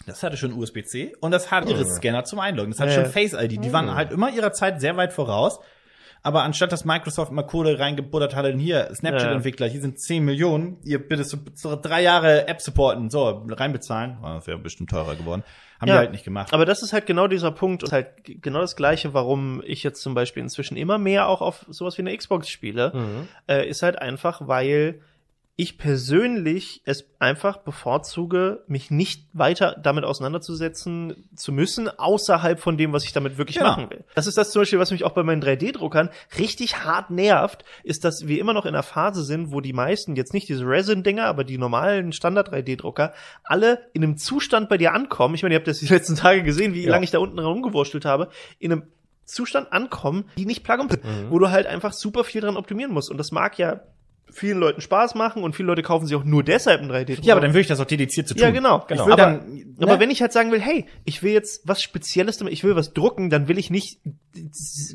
Das hatte schon USB-C und das hat ihre Scanner zum Einloggen. Das hat Ja, schon ja. Face-ID. Die waren halt immer ihrer Zeit sehr weit voraus. Aber anstatt dass Microsoft mal Kohle reingebuttert hat, hier, Snapchat-Entwickler, hier sind 10 Millionen, ihr bitte so, drei Jahre App supporten, so, reinbezahlen. Oh, das wäre bestimmt teurer geworden. Haben Ja, die halt nicht gemacht. Aber das ist halt genau dieser Punkt und halt genau das Gleiche, warum ich jetzt zum Beispiel inzwischen immer mehr auch auf sowas wie eine Xbox spiele, Mhm. äh, ist halt einfach, weil ich persönlich es einfach bevorzuge, mich nicht weiter damit auseinanderzusetzen zu müssen, außerhalb von dem, was ich damit wirklich Genau. machen will. Das ist das zum Beispiel, was mich auch bei meinen 3D-Druckern richtig hart nervt, ist, dass wir immer noch in einer Phase sind, wo die meisten, jetzt nicht diese Resin-Dinger, aber die normalen Standard-3D-Drucker, alle in einem Zustand bei dir ankommen. Ich meine, ihr habt das die letzten Tage gesehen, wie Ja. lange ich da unten rumgewurschtelt habe, in einem Zustand ankommen, die nicht plug and play, Mhm. wo du halt einfach super viel dran optimieren musst. Und das mag ja vielen Leuten Spaß machen und viele Leute kaufen sich auch nur deshalb ein 3D-Drucker. Ja, aber dann würde ich das auch dediziert zu tun. Ja, genau. Genau. Aber, dann, ne? aber wenn ich halt sagen will, hey, ich will jetzt was Spezielles damit, ich will was drucken, dann will ich nicht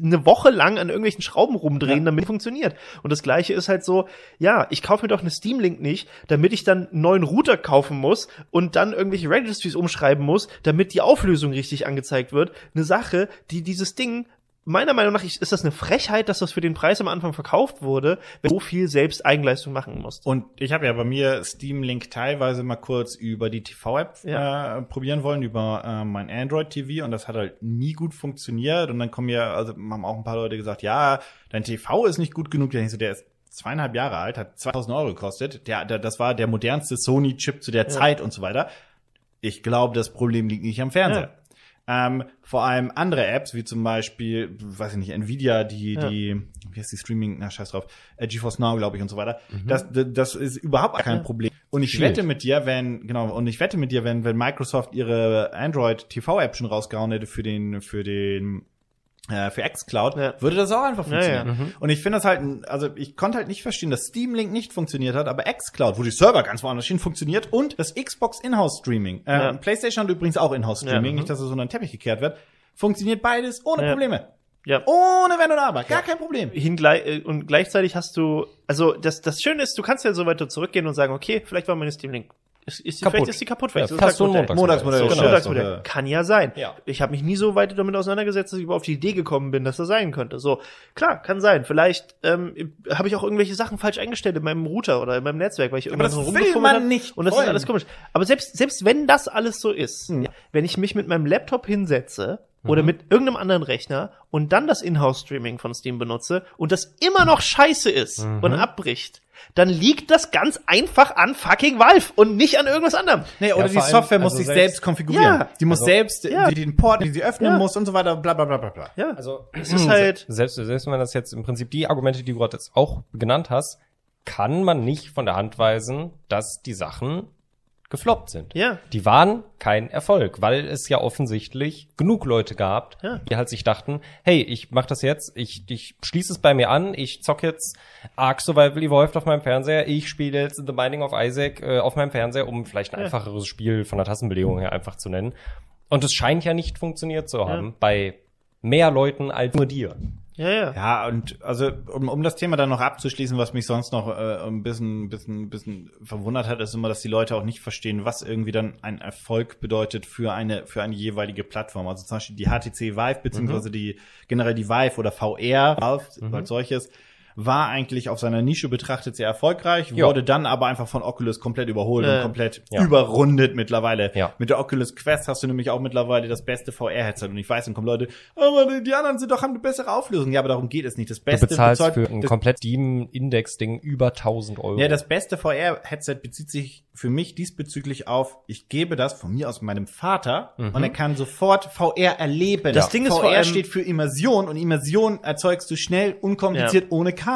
eine Woche lang an irgendwelchen Schrauben rumdrehen, Ja. damit es funktioniert. Und das gleiche ist halt so, ja, ich kaufe mir doch eine Steam Link nicht, damit ich dann einen neuen Router kaufen muss und dann irgendwelche Registries umschreiben muss, damit die Auflösung richtig angezeigt wird. Eine Sache, die dieses Ding Meiner Meinung nach ist das eine Frechheit, dass das für den Preis am Anfang verkauft wurde, wenn du so viel selbst Eigenleistung machen musst. Und ich habe ja bei mir Steam Link teilweise mal kurz über die TV-App Ja. äh, probieren wollen, über äh, mein Android TV und das hat halt nie gut funktioniert. Und dann kommen ja, also haben auch ein paar Leute gesagt, ja, dein TV ist nicht gut genug. Dann ich so, der ist zweieinhalb Jahre alt, hat 2000 Euro gekostet. Der, der, das war der modernste Sony-Chip zu der Zeit und so weiter. Ich glaube, das Problem liegt nicht am Fernseher. Ähm, vor allem andere Apps, wie zum Beispiel, weiß ich nicht, Nvidia, die, Ja. die, wie heißt die Streaming, na scheiß drauf, äh, GeForce Now, glaube ich, und so weiter. Das, das, das ist überhaupt kein. Problem. Und ich Shield. wette mit dir, wenn, genau, und ich wette mit dir, wenn, wenn Microsoft ihre Android TV-App schon rausgehauen hätte für den, für den, äh, für xCloud, Ja. würde das auch einfach Ja, funktionieren. ja. Mhm. Und ich finde das halt, also ich konnte halt nicht verstehen, dass Steam Link nicht funktioniert hat, aber xCloud, wo die Server ganz woanders stehen, funktioniert und das Xbox Inhouse Streaming. Äh, Ja. PlayStation hat übrigens auch Inhouse Streaming, Ja, mhm. nicht, dass es unter den Teppich gekehrt wird. Funktioniert beides ohne Ja. Probleme. Ja. Ohne Wenn und Aber, gar kein Problem. Äh, und gleichzeitig hast du, also das, das Schöne ist, du kannst ja so weiter zurückgehen und sagen, okay, vielleicht war meine Steam Link, ist, ist die, Kaputt. vielleicht ist die kaputt, vielleicht Ja, ist das so ein Montagsmodell. Montagsmodell. So, Genau. Montagsmodell. ja. Kann ja sein. Ja. Ich habe mich nie so weit damit auseinandergesetzt, dass ich überhaupt auf die Idee gekommen bin, dass das sein könnte. So, klar, kann sein. Vielleicht ähm, habe ich auch irgendwelche Sachen falsch eingestellt in meinem Router oder in meinem Netzwerk, weil ich irgendwas das so will rumgefummelt man hab. nicht Und das wollen. ist alles komisch. Aber selbst, selbst wenn das alles so ist, Hm. wenn ich mich mit meinem Laptop hinsetze Mhm. oder mit irgendeinem anderen Rechner und dann das Inhouse-Streaming von Steam benutze und das immer noch scheiße ist Mhm. und abbricht, dann liegt das ganz einfach an fucking Valve und nicht an irgendwas anderem. Nee, oder Ja, die vor allem, Software muss also sich selbst- selbst konfigurieren. Ja. die muss Also- selbst Ja. die, den Port, die sie öffnen Ja. muss und so weiter, bla bla bla bla bla. Ja. Also es ist halt, selbst, selbst wenn man das jetzt im Prinzip die Argumente, die du gerade jetzt auch genannt hast, kann man nicht von der Hand weisen, dass die Sachen gefloppt sind. ja, Die waren kein Erfolg, weil es ja offensichtlich genug Leute gab, Ja. die halt sich dachten, hey, ich mach das jetzt, ich, ich schließe es bei mir an, ich zock jetzt Ark Survival Evolved auf meinem Fernseher, ich spiele jetzt The Binding of Isaac äh, auf meinem Fernseher, um vielleicht ein Ja. einfacheres Spiel von der Tassenbelegung her einfach zu nennen. Und es scheint ja nicht funktioniert zu haben bei mehr Leuten als nur dir. Ja, ja. Ja, und also um, um das Thema dann noch abzuschließen, was mich sonst noch äh, ein bisschen, bisschen, bisschen verwundert hat, ist immer, dass die Leute auch nicht verstehen, was irgendwie dann ein Erfolg bedeutet für eine für eine jeweilige Plattform. Also zum Beispiel die HTC Vive beziehungsweise die generell die Vive oder VR Valve als solches war eigentlich auf seiner Nische betrachtet sehr erfolgreich, Ja. wurde dann aber einfach von Oculus komplett überholt Äh, und komplett ja. überrundet mittlerweile. Ja. Mit der Oculus Quest hast du nämlich auch mittlerweile das beste VR-Headset. Und ich weiß, dann kommen Leute, aber die- anderen sind doch, haben eine bessere Auflösung. Ja, aber darum geht es nicht. Das Du Beste bezahlst bezeugt- für ein komplett Steam-Index-Ding über 1000 Euro. ja, das beste VR-Headset bezieht sich für mich diesbezüglich auf, ich gebe das von mir aus meinem Vater Mhm. und er kann sofort VR erleben. Das Ding ist VR steht für Immersion und Immersion erzeugst du schnell, unkompliziert, ohne Kabel.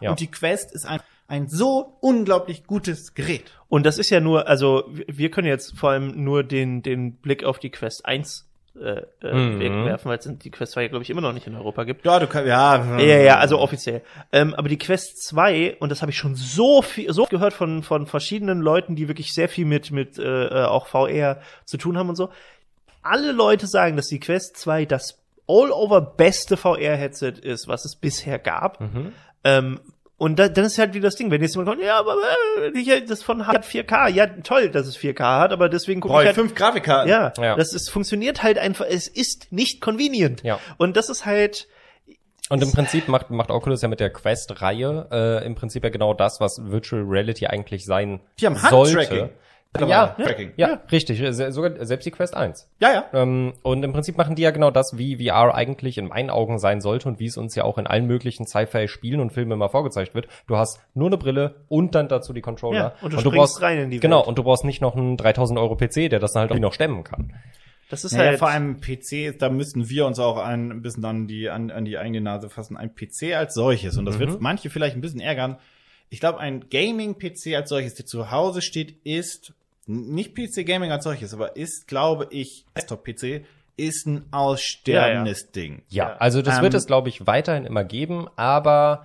Ja. Und die Quest ist ein, ein so unglaublich gutes Gerät. Und das ist ja nur, also wir- können jetzt vor allem nur den, den Blick auf die Quest 1 äh, äh, Mhm. wegwerfen, weil es die Quest 2 glaube ich immer noch nicht in Europa gibt. Ja, du kannst, ja. Ja, ja, also offiziell. Ähm, aber die Quest 2, und das habe ich schon so viel, so oft gehört von, von verschiedenen Leuten, die wirklich sehr viel mit, mit äh, äh, auch VR zu tun haben und so. Alle Leute sagen, dass die Quest 2 das all-over beste VR-Headset ist, was es bisher gab. Mhm. Ähm, und da, dann ist halt wieder das Ding, wenn jetzt jemand kommt, ja, aber äh, hier, das von hat 4K, ja, toll, dass es 4K hat, aber deswegen gucke ich halt, fünf Grafikkarten. ja, Ja. das ist, funktioniert halt einfach, es ist nicht convenient. Ja. Und das ist halt, Und im Prinzip macht, macht Oculus ja mit der Quest-Reihe äh, im Prinzip ja genau das, was Virtual Reality eigentlich sein Die haben sollte. Handtracking. Ja, Tracking. Ja, richtig. Se- Sogar selbst die Quest 1. Ja, ja. Ähm, und im Prinzip machen die ja genau das, wie VR eigentlich in meinen Augen sein sollte und wie es uns ja auch in allen möglichen Sci-Fi-Spielen und Filmen immer vorgezeigt wird. Du hast nur eine Brille und dann dazu die Controller. Ja, und du springst brauchst rein in die Genau, Welt. und du brauchst nicht noch einen 3000 Euro PC, der das dann halt auch noch stemmen kann. Das ist Ja, ja, halt vor allem PC, da müssten wir uns auch ein, ein bisschen an die, an, an die eigene Nase fassen. Ein PC als solches, und das Mhm. wird manche vielleicht ein bisschen ärgern. Ich glaube, ein Gaming-PC als solches, der zu Hause steht, ist nicht PC-Gaming als solches, aber ist, glaube ich, Desktop-PC, ist ein aussterbendes Ding. Ja, Ja. also das Ähm, wird es, glaube ich, weiterhin immer geben, aber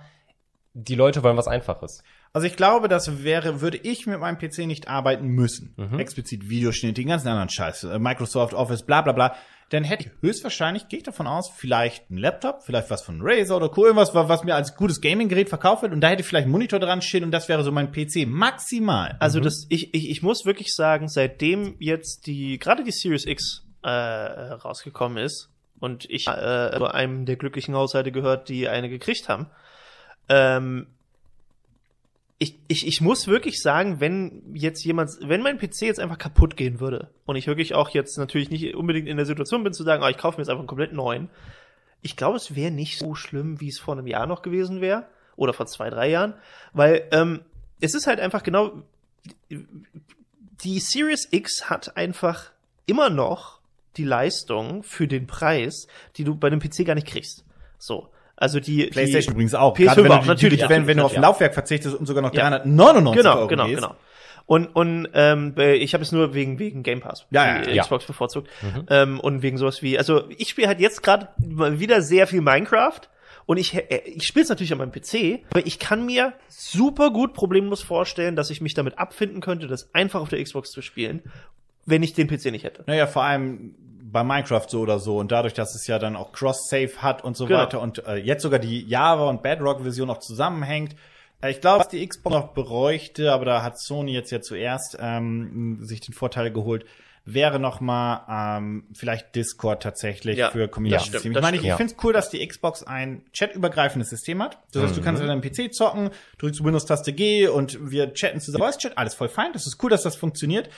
die Leute wollen was Einfaches. Also ich glaube, das wäre, würde ich mit meinem PC nicht arbeiten müssen. Mhm. Explizit Videoschnitt, den ganzen anderen Scheiß, äh, Microsoft Office, bla bla bla. Dann hätte ich höchstwahrscheinlich, gehe ich davon aus, vielleicht einen Laptop, vielleicht was von Razer oder Co. Irgendwas, wa- was mir als gutes Gaming-Gerät verkauft wird. Und da hätte ich vielleicht ein Monitor dran stehen und das wäre so mein PC maximal. Also das, ich, ich, ich muss wirklich sagen, seitdem jetzt die, gerade die Series X äh, rausgekommen ist und ich äh, zu einem der glücklichen Haushalte gehört, die eine gekriegt haben, ähm, ich, ich, ich muss wirklich sagen, wenn jetzt jemand, wenn mein PC jetzt einfach kaputt gehen würde und ich wirklich auch jetzt natürlich nicht unbedingt in der Situation bin zu sagen, ah, ich kaufe mir jetzt einfach einen komplett neuen, ich glaube, es wäre nicht so schlimm, wie es vor einem Jahr noch gewesen wäre oder vor zwei, drei Jahren, weil ähm, es ist halt einfach genau, die Series X hat einfach immer noch die Leistung für den Preis, die du bei einem PC gar nicht kriegst. So. Also die PlayStation die, übrigens auch. PS5 Gerade wenn auch, du, natürlich, die, wenn, wenn du auf natürlich, Laufwerk verzichtest und sogar noch Ja. 399 Genau, Euro genau, gehst. genau. Und, und ähm, ich habe es nur wegen, wegen Game Pass. Ja, die ja, ja. Xbox bevorzugt. Ähm, und wegen sowas wie, also ich spiele halt jetzt gerade wieder sehr viel Minecraft. Und ich, äh, ich spiele es natürlich an meinem PC, aber ich kann mir super gut problemlos vorstellen, dass ich mich damit abfinden könnte, das einfach auf der Xbox zu spielen, wenn ich den PC nicht hätte. Naja, vor allem bei Minecraft so oder so und dadurch, dass es ja dann auch Cross-Save hat und so Genau. weiter und äh, jetzt sogar die Java und Bedrock-Version auch zusammenhängt. Äh, ich glaube, was die Xbox noch bräuchte, aber da hat Sony jetzt ja zuerst ähm, sich den Vorteil geholt, wäre noch mal ähm, vielleicht Discord tatsächlich Ja, für das Community-System. stimmt, Ich meine, ich, ich finde es cool, dass die Xbox ein chatübergreifendes System hat. Das heißt, du kannst an deinem PC zocken, drückst Windows-Taste G und wir chatten zusammen. Voice-Chat, alles voll fein. Das ist cool, dass das funktioniert.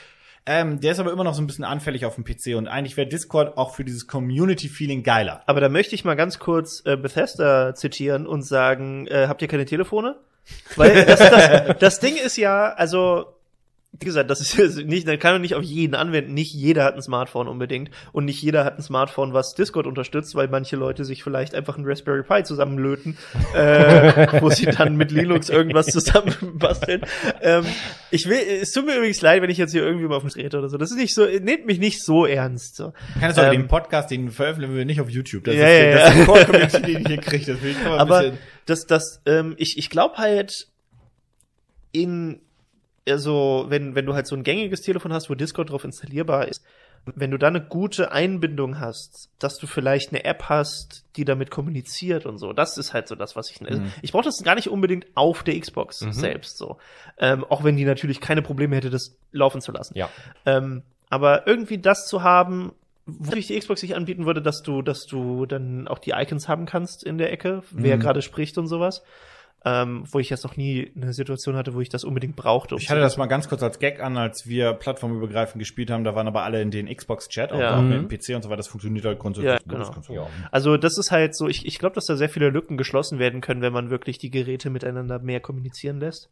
Ähm, der ist aber immer noch so ein bisschen anfällig auf dem PC und eigentlich wäre Discord auch für dieses Community-Feeling geiler. Aber da möchte ich mal ganz kurz äh, Bethesda zitieren und sagen, äh, habt ihr keine Telefone? Weil das, das, das Ding ist ja, also wie gesagt, das ist nicht, das kann man nicht auf jeden anwenden. Nicht jeder hat ein Smartphone unbedingt und nicht jeder hat ein Smartphone, was Discord unterstützt, weil manche Leute sich vielleicht einfach ein Raspberry Pi zusammenlöten, äh, [laughs] wo sie dann mit Linux irgendwas zusammenbasteln. Ähm, ich will, es tut mir übrigens leid, wenn ich jetzt hier irgendwie mal auf mich rede oder so. Das ist nicht so, nehmt mich nicht so ernst. So. Keine Sorge, Ähm, den Podcast, den veröffentlichen wir nicht auf YouTube. Das Ja, ist, ja, das ist die Core-Community, den ich hier kriege. Das will ich aber das, das, ähm, ich, ich glaube halt in, also wenn, wenn du halt so ein gängiges Telefon hast, wo Discord drauf installierbar ist, wenn du da eine gute Einbindung hast, dass du vielleicht eine App hast, die damit kommuniziert und so, das ist halt so das, was ich. Mhm. Ich brauche das gar nicht unbedingt auf der Xbox Mhm. selbst so, ähm, auch wenn die natürlich keine Probleme hätte, das laufen zu lassen. Ja. Ähm, aber irgendwie das zu haben, wo natürlich die Xbox sich anbieten würde, dass du, dass du dann auch die Icons haben kannst in der Ecke, wer Mhm. gerade spricht und sowas. Ähm, wo ich jetzt noch nie eine Situation hatte, wo ich das unbedingt brauchte. um Ich hatte das mal ganz kurz als Gag an, als wir plattformübergreifend gespielt haben. Da waren aber alle in den Xbox-Chat, auch, Ja. auch Mhm. mit dem PC und so weiter. Das funktioniert halt grundsätzlich. Ja, genau. Also das ist halt so, ich, ich glaube, dass da sehr viele Lücken geschlossen werden können, wenn man wirklich die Geräte miteinander mehr kommunizieren lässt.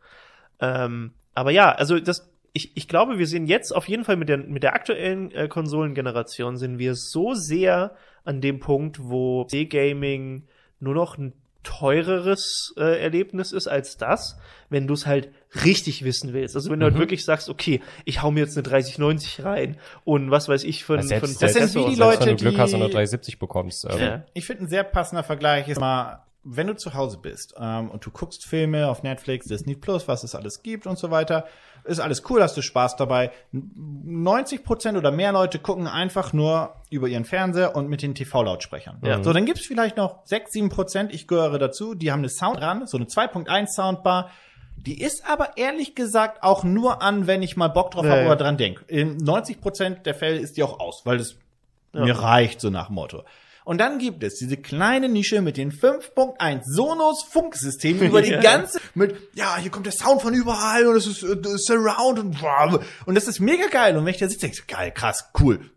Ähm, aber ja, also das, ich, ich glaube, wir sind jetzt auf jeden Fall mit der, mit der aktuellen äh, Konsolengeneration sind wir so sehr an dem Punkt, wo C-Gaming nur noch ein teureres äh, Erlebnis ist als das, wenn du es halt richtig wissen willst. Also wenn du halt Mhm. wirklich sagst, okay, ich hau mir jetzt eine 3090 rein und was weiß ich von, selbst- von das sind wie die Leute, Selbst wenn du Glück die- hast und eine 370 bekommst. Ähm, Ja. Ich finde, ein sehr passender Vergleich ist mal, wenn du zu Hause bist ähm, und du guckst Filme auf Netflix, Disney Plus, was es alles gibt und so weiter, ist alles cool, hast du Spaß dabei. 90 Prozent oder mehr Leute gucken einfach nur über ihren Fernseher und mit den TV-Lautsprechern. Ja. So, dann gibt's vielleicht noch 6, 7 Prozent, ich gehöre dazu, die haben eine Sound dran, so eine 2.1 Soundbar. Die ist aber ehrlich gesagt auch nur an, wenn ich mal Bock drauf Ja, habe oder dran denke. In 90 Prozent der Fälle ist die auch aus, weil das Ja. mir reicht, so nach Motto. Und dann gibt es diese kleine Nische mit den 5.1 Sonos Funksystemen über die [laughs] Ja. ganze, mit, ja, hier kommt der Sound von überall und es ist das Surround und, und das ist mega geil. Und wenn ich da sitze, denke ich, geil, krass, cool.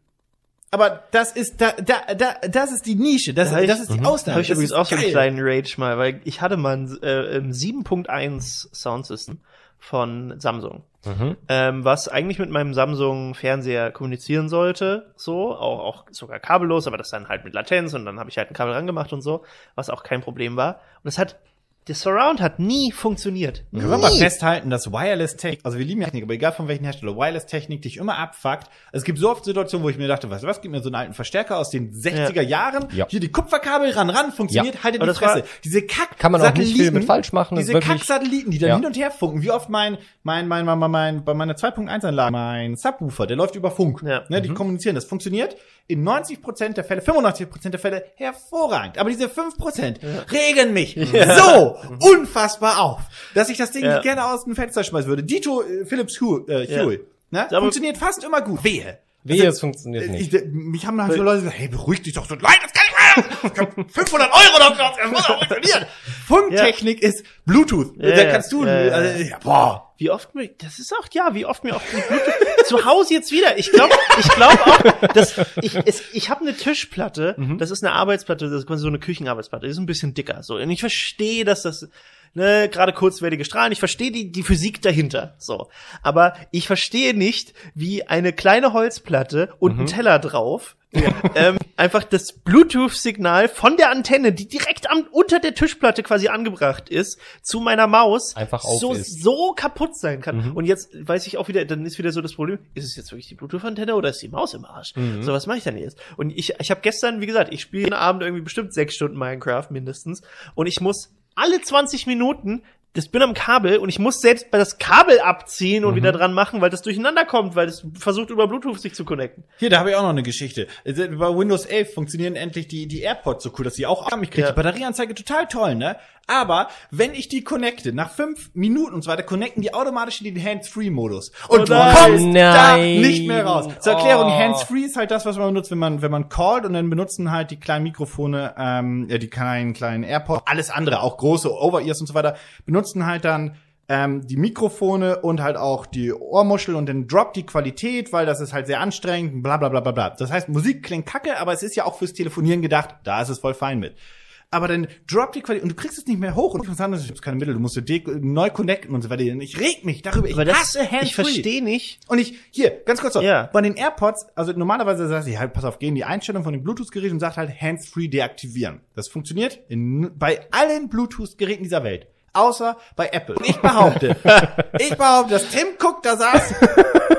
Aber das ist, da, da, da, das ist die Nische, das, Da ich- das ist die Ausnahme. Habe ich übrigens auch so einen geil. kleinen Rage mal, weil ich hatte mal ein äh, ähm, 7.1 Soundsystem von Samsung. Mhm. ähm, was eigentlich mit meinem Samsung-Fernseher kommunizieren sollte, so, auch, auch sogar kabellos, aber das dann halt mit Latenz und dann habe ich halt ein Kabel rangemacht und so, was auch kein Problem war. Und es hat, der Surround hat nie funktioniert. Können wir mal festhalten, dass Wireless-Technik, also wir lieben ja Technik, aber egal von welchen Hersteller, Wireless-Technik dich immer abfuckt. Es gibt so oft Situationen, wo ich mir dachte, weißt du was, gib mir so einen alten Verstärker aus den 60er Jahren, Ja. hier die Kupferkabel ran, ran, funktioniert, Ja. haltet Aber die das Fresse. Diese Kack Kann man auch nicht viel mit falsch machen, Diese Kack-Satelliten, die dann Ja. hin und her funken, wie oft mein, mein, mein, mein, mein, mein bei meiner 2.1-Anlage, mein Subwoofer, der läuft über Funk. Ja. Ne, die kommunizieren, das funktioniert in 90% der Fälle, 95% der Fälle hervorragend. Aber diese 5% regen mich so unfassbar auf, dass ich das Ding Ja. nicht gerne aus dem Fenster schmeißen würde. Dito äh, Philips Hue, äh, Ja. Hue ne? Funktioniert fast immer gut. Wehe. Wehe, Also, es funktioniert äh, nicht. Ich, mich haben halt so Leute gesagt, hey, beruhig dich doch so. Nein, das kann. Ich hab [laughs] 500 Euro dafür, das muss auch funktionieren. Funktechnik ist Bluetooth. Ja, da ja, kannst du, ja, ja. Also, ja, boah. Wie oft mir, das ist auch, ja, wie oft mir auch [laughs] zu Hause jetzt wieder. Ich glaube, ich glaube auch, dass ich, es, ich habe eine Tischplatte, das ist eine Arbeitsplatte, das ist quasi so eine Küchenarbeitsplatte, die ist ein bisschen dicker, so. Und ich verstehe, dass das, ne, gerade kurzwellige Strahlen, ich verstehe die, die Physik dahinter, so. Aber ich verstehe nicht, wie eine kleine Holzplatte und ein Teller drauf, ähm, einfach das Bluetooth-Signal von der Antenne, die direkt am, unter der Tischplatte quasi angebracht ist, zu meiner Maus, Einfach auf so, ist. so kaputt sein kann. Mhm. Und jetzt weiß ich auch wieder, dann ist wieder so das Problem, ist es jetzt wirklich die Bluetooth-Antenne oder ist die Maus im Arsch? Mhm. So, was mache ich denn jetzt? Und ich, ich habe gestern, wie gesagt, ich spiele jeden Abend irgendwie bestimmt sechs Stunden Minecraft mindestens und ich muss alle 20 Minuten das bin am Kabel und ich muss selbst das Kabel abziehen und Mhm. wieder dran machen, weil das durcheinander kommt, weil das versucht über Bluetooth sich zu connecten. Hier, da habe ich auch noch eine Geschichte. Also, Bei Windows 11 funktionieren endlich die, die AirPods so cool, dass die auch haben. Ich kriege Ja. die Batterieanzeige total toll, ne? Aber wenn ich die connecte, nach fünf Minuten und so weiter, connecten die automatisch in den Hands-Free-Modus. Und Oh du nein. kommst da Nein. nicht mehr raus. Zur Erklärung, Oh. Hands-Free ist halt das, was man benutzt, wenn man, wenn man callt und dann benutzen halt die kleinen Mikrofone, ähm, ja, die kleinen, kleinen AirPods, alles andere, auch große Over-Ears und so weiter, benutzen halt dann ähm, die Mikrofone und halt auch die Ohrmuschel und dann droppt die Qualität, weil das ist halt sehr anstrengend, bla bla bla bla bla. Das heißt, Musik klingt kacke, aber es ist ja auch fürs Telefonieren gedacht, da ist es voll fein mit. Aber dann droppt die Qualität und du kriegst es nicht mehr hoch und du hast ich keine Mittel, du musst dir neu connecten und so weiter. Und Ich reg mich darüber, ich Aber das, hasse Hands ich verstehe nicht. und ich, hier, ganz kurz noch, Ja. bei den AirPods, also normalerweise sagt sie halt, pass auf, geh in die Einstellung von dem Bluetooth-Gerät und sagt halt Hands-Free deaktivieren. Das funktioniert in, bei allen Bluetooth-Geräten dieser Welt. Außer bei Apple. Und ich behaupte, [laughs] ich behaupte, dass Tim Cook da saß.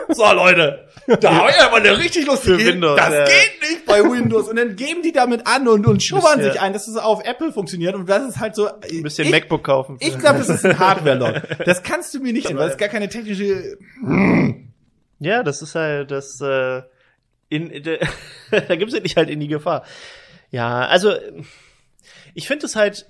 So, Leute, da habe ich aber eine richtig lustige Für. Windows, Das ja. geht nicht bei Windows. Und dann geben die damit an und, und schubbern sich ein, dass es auf Apple funktioniert. Und das ist halt so. Ein bisschen ich, MacBook kaufen. Ich glaube, das ist ein [laughs] Hardware-Log. Das kannst du mir nicht weil es ist gar keine technische Ja, das ist halt das äh, in, de, [laughs] da gibt's nicht halt in die Gefahr. Ja, also ich finde es halt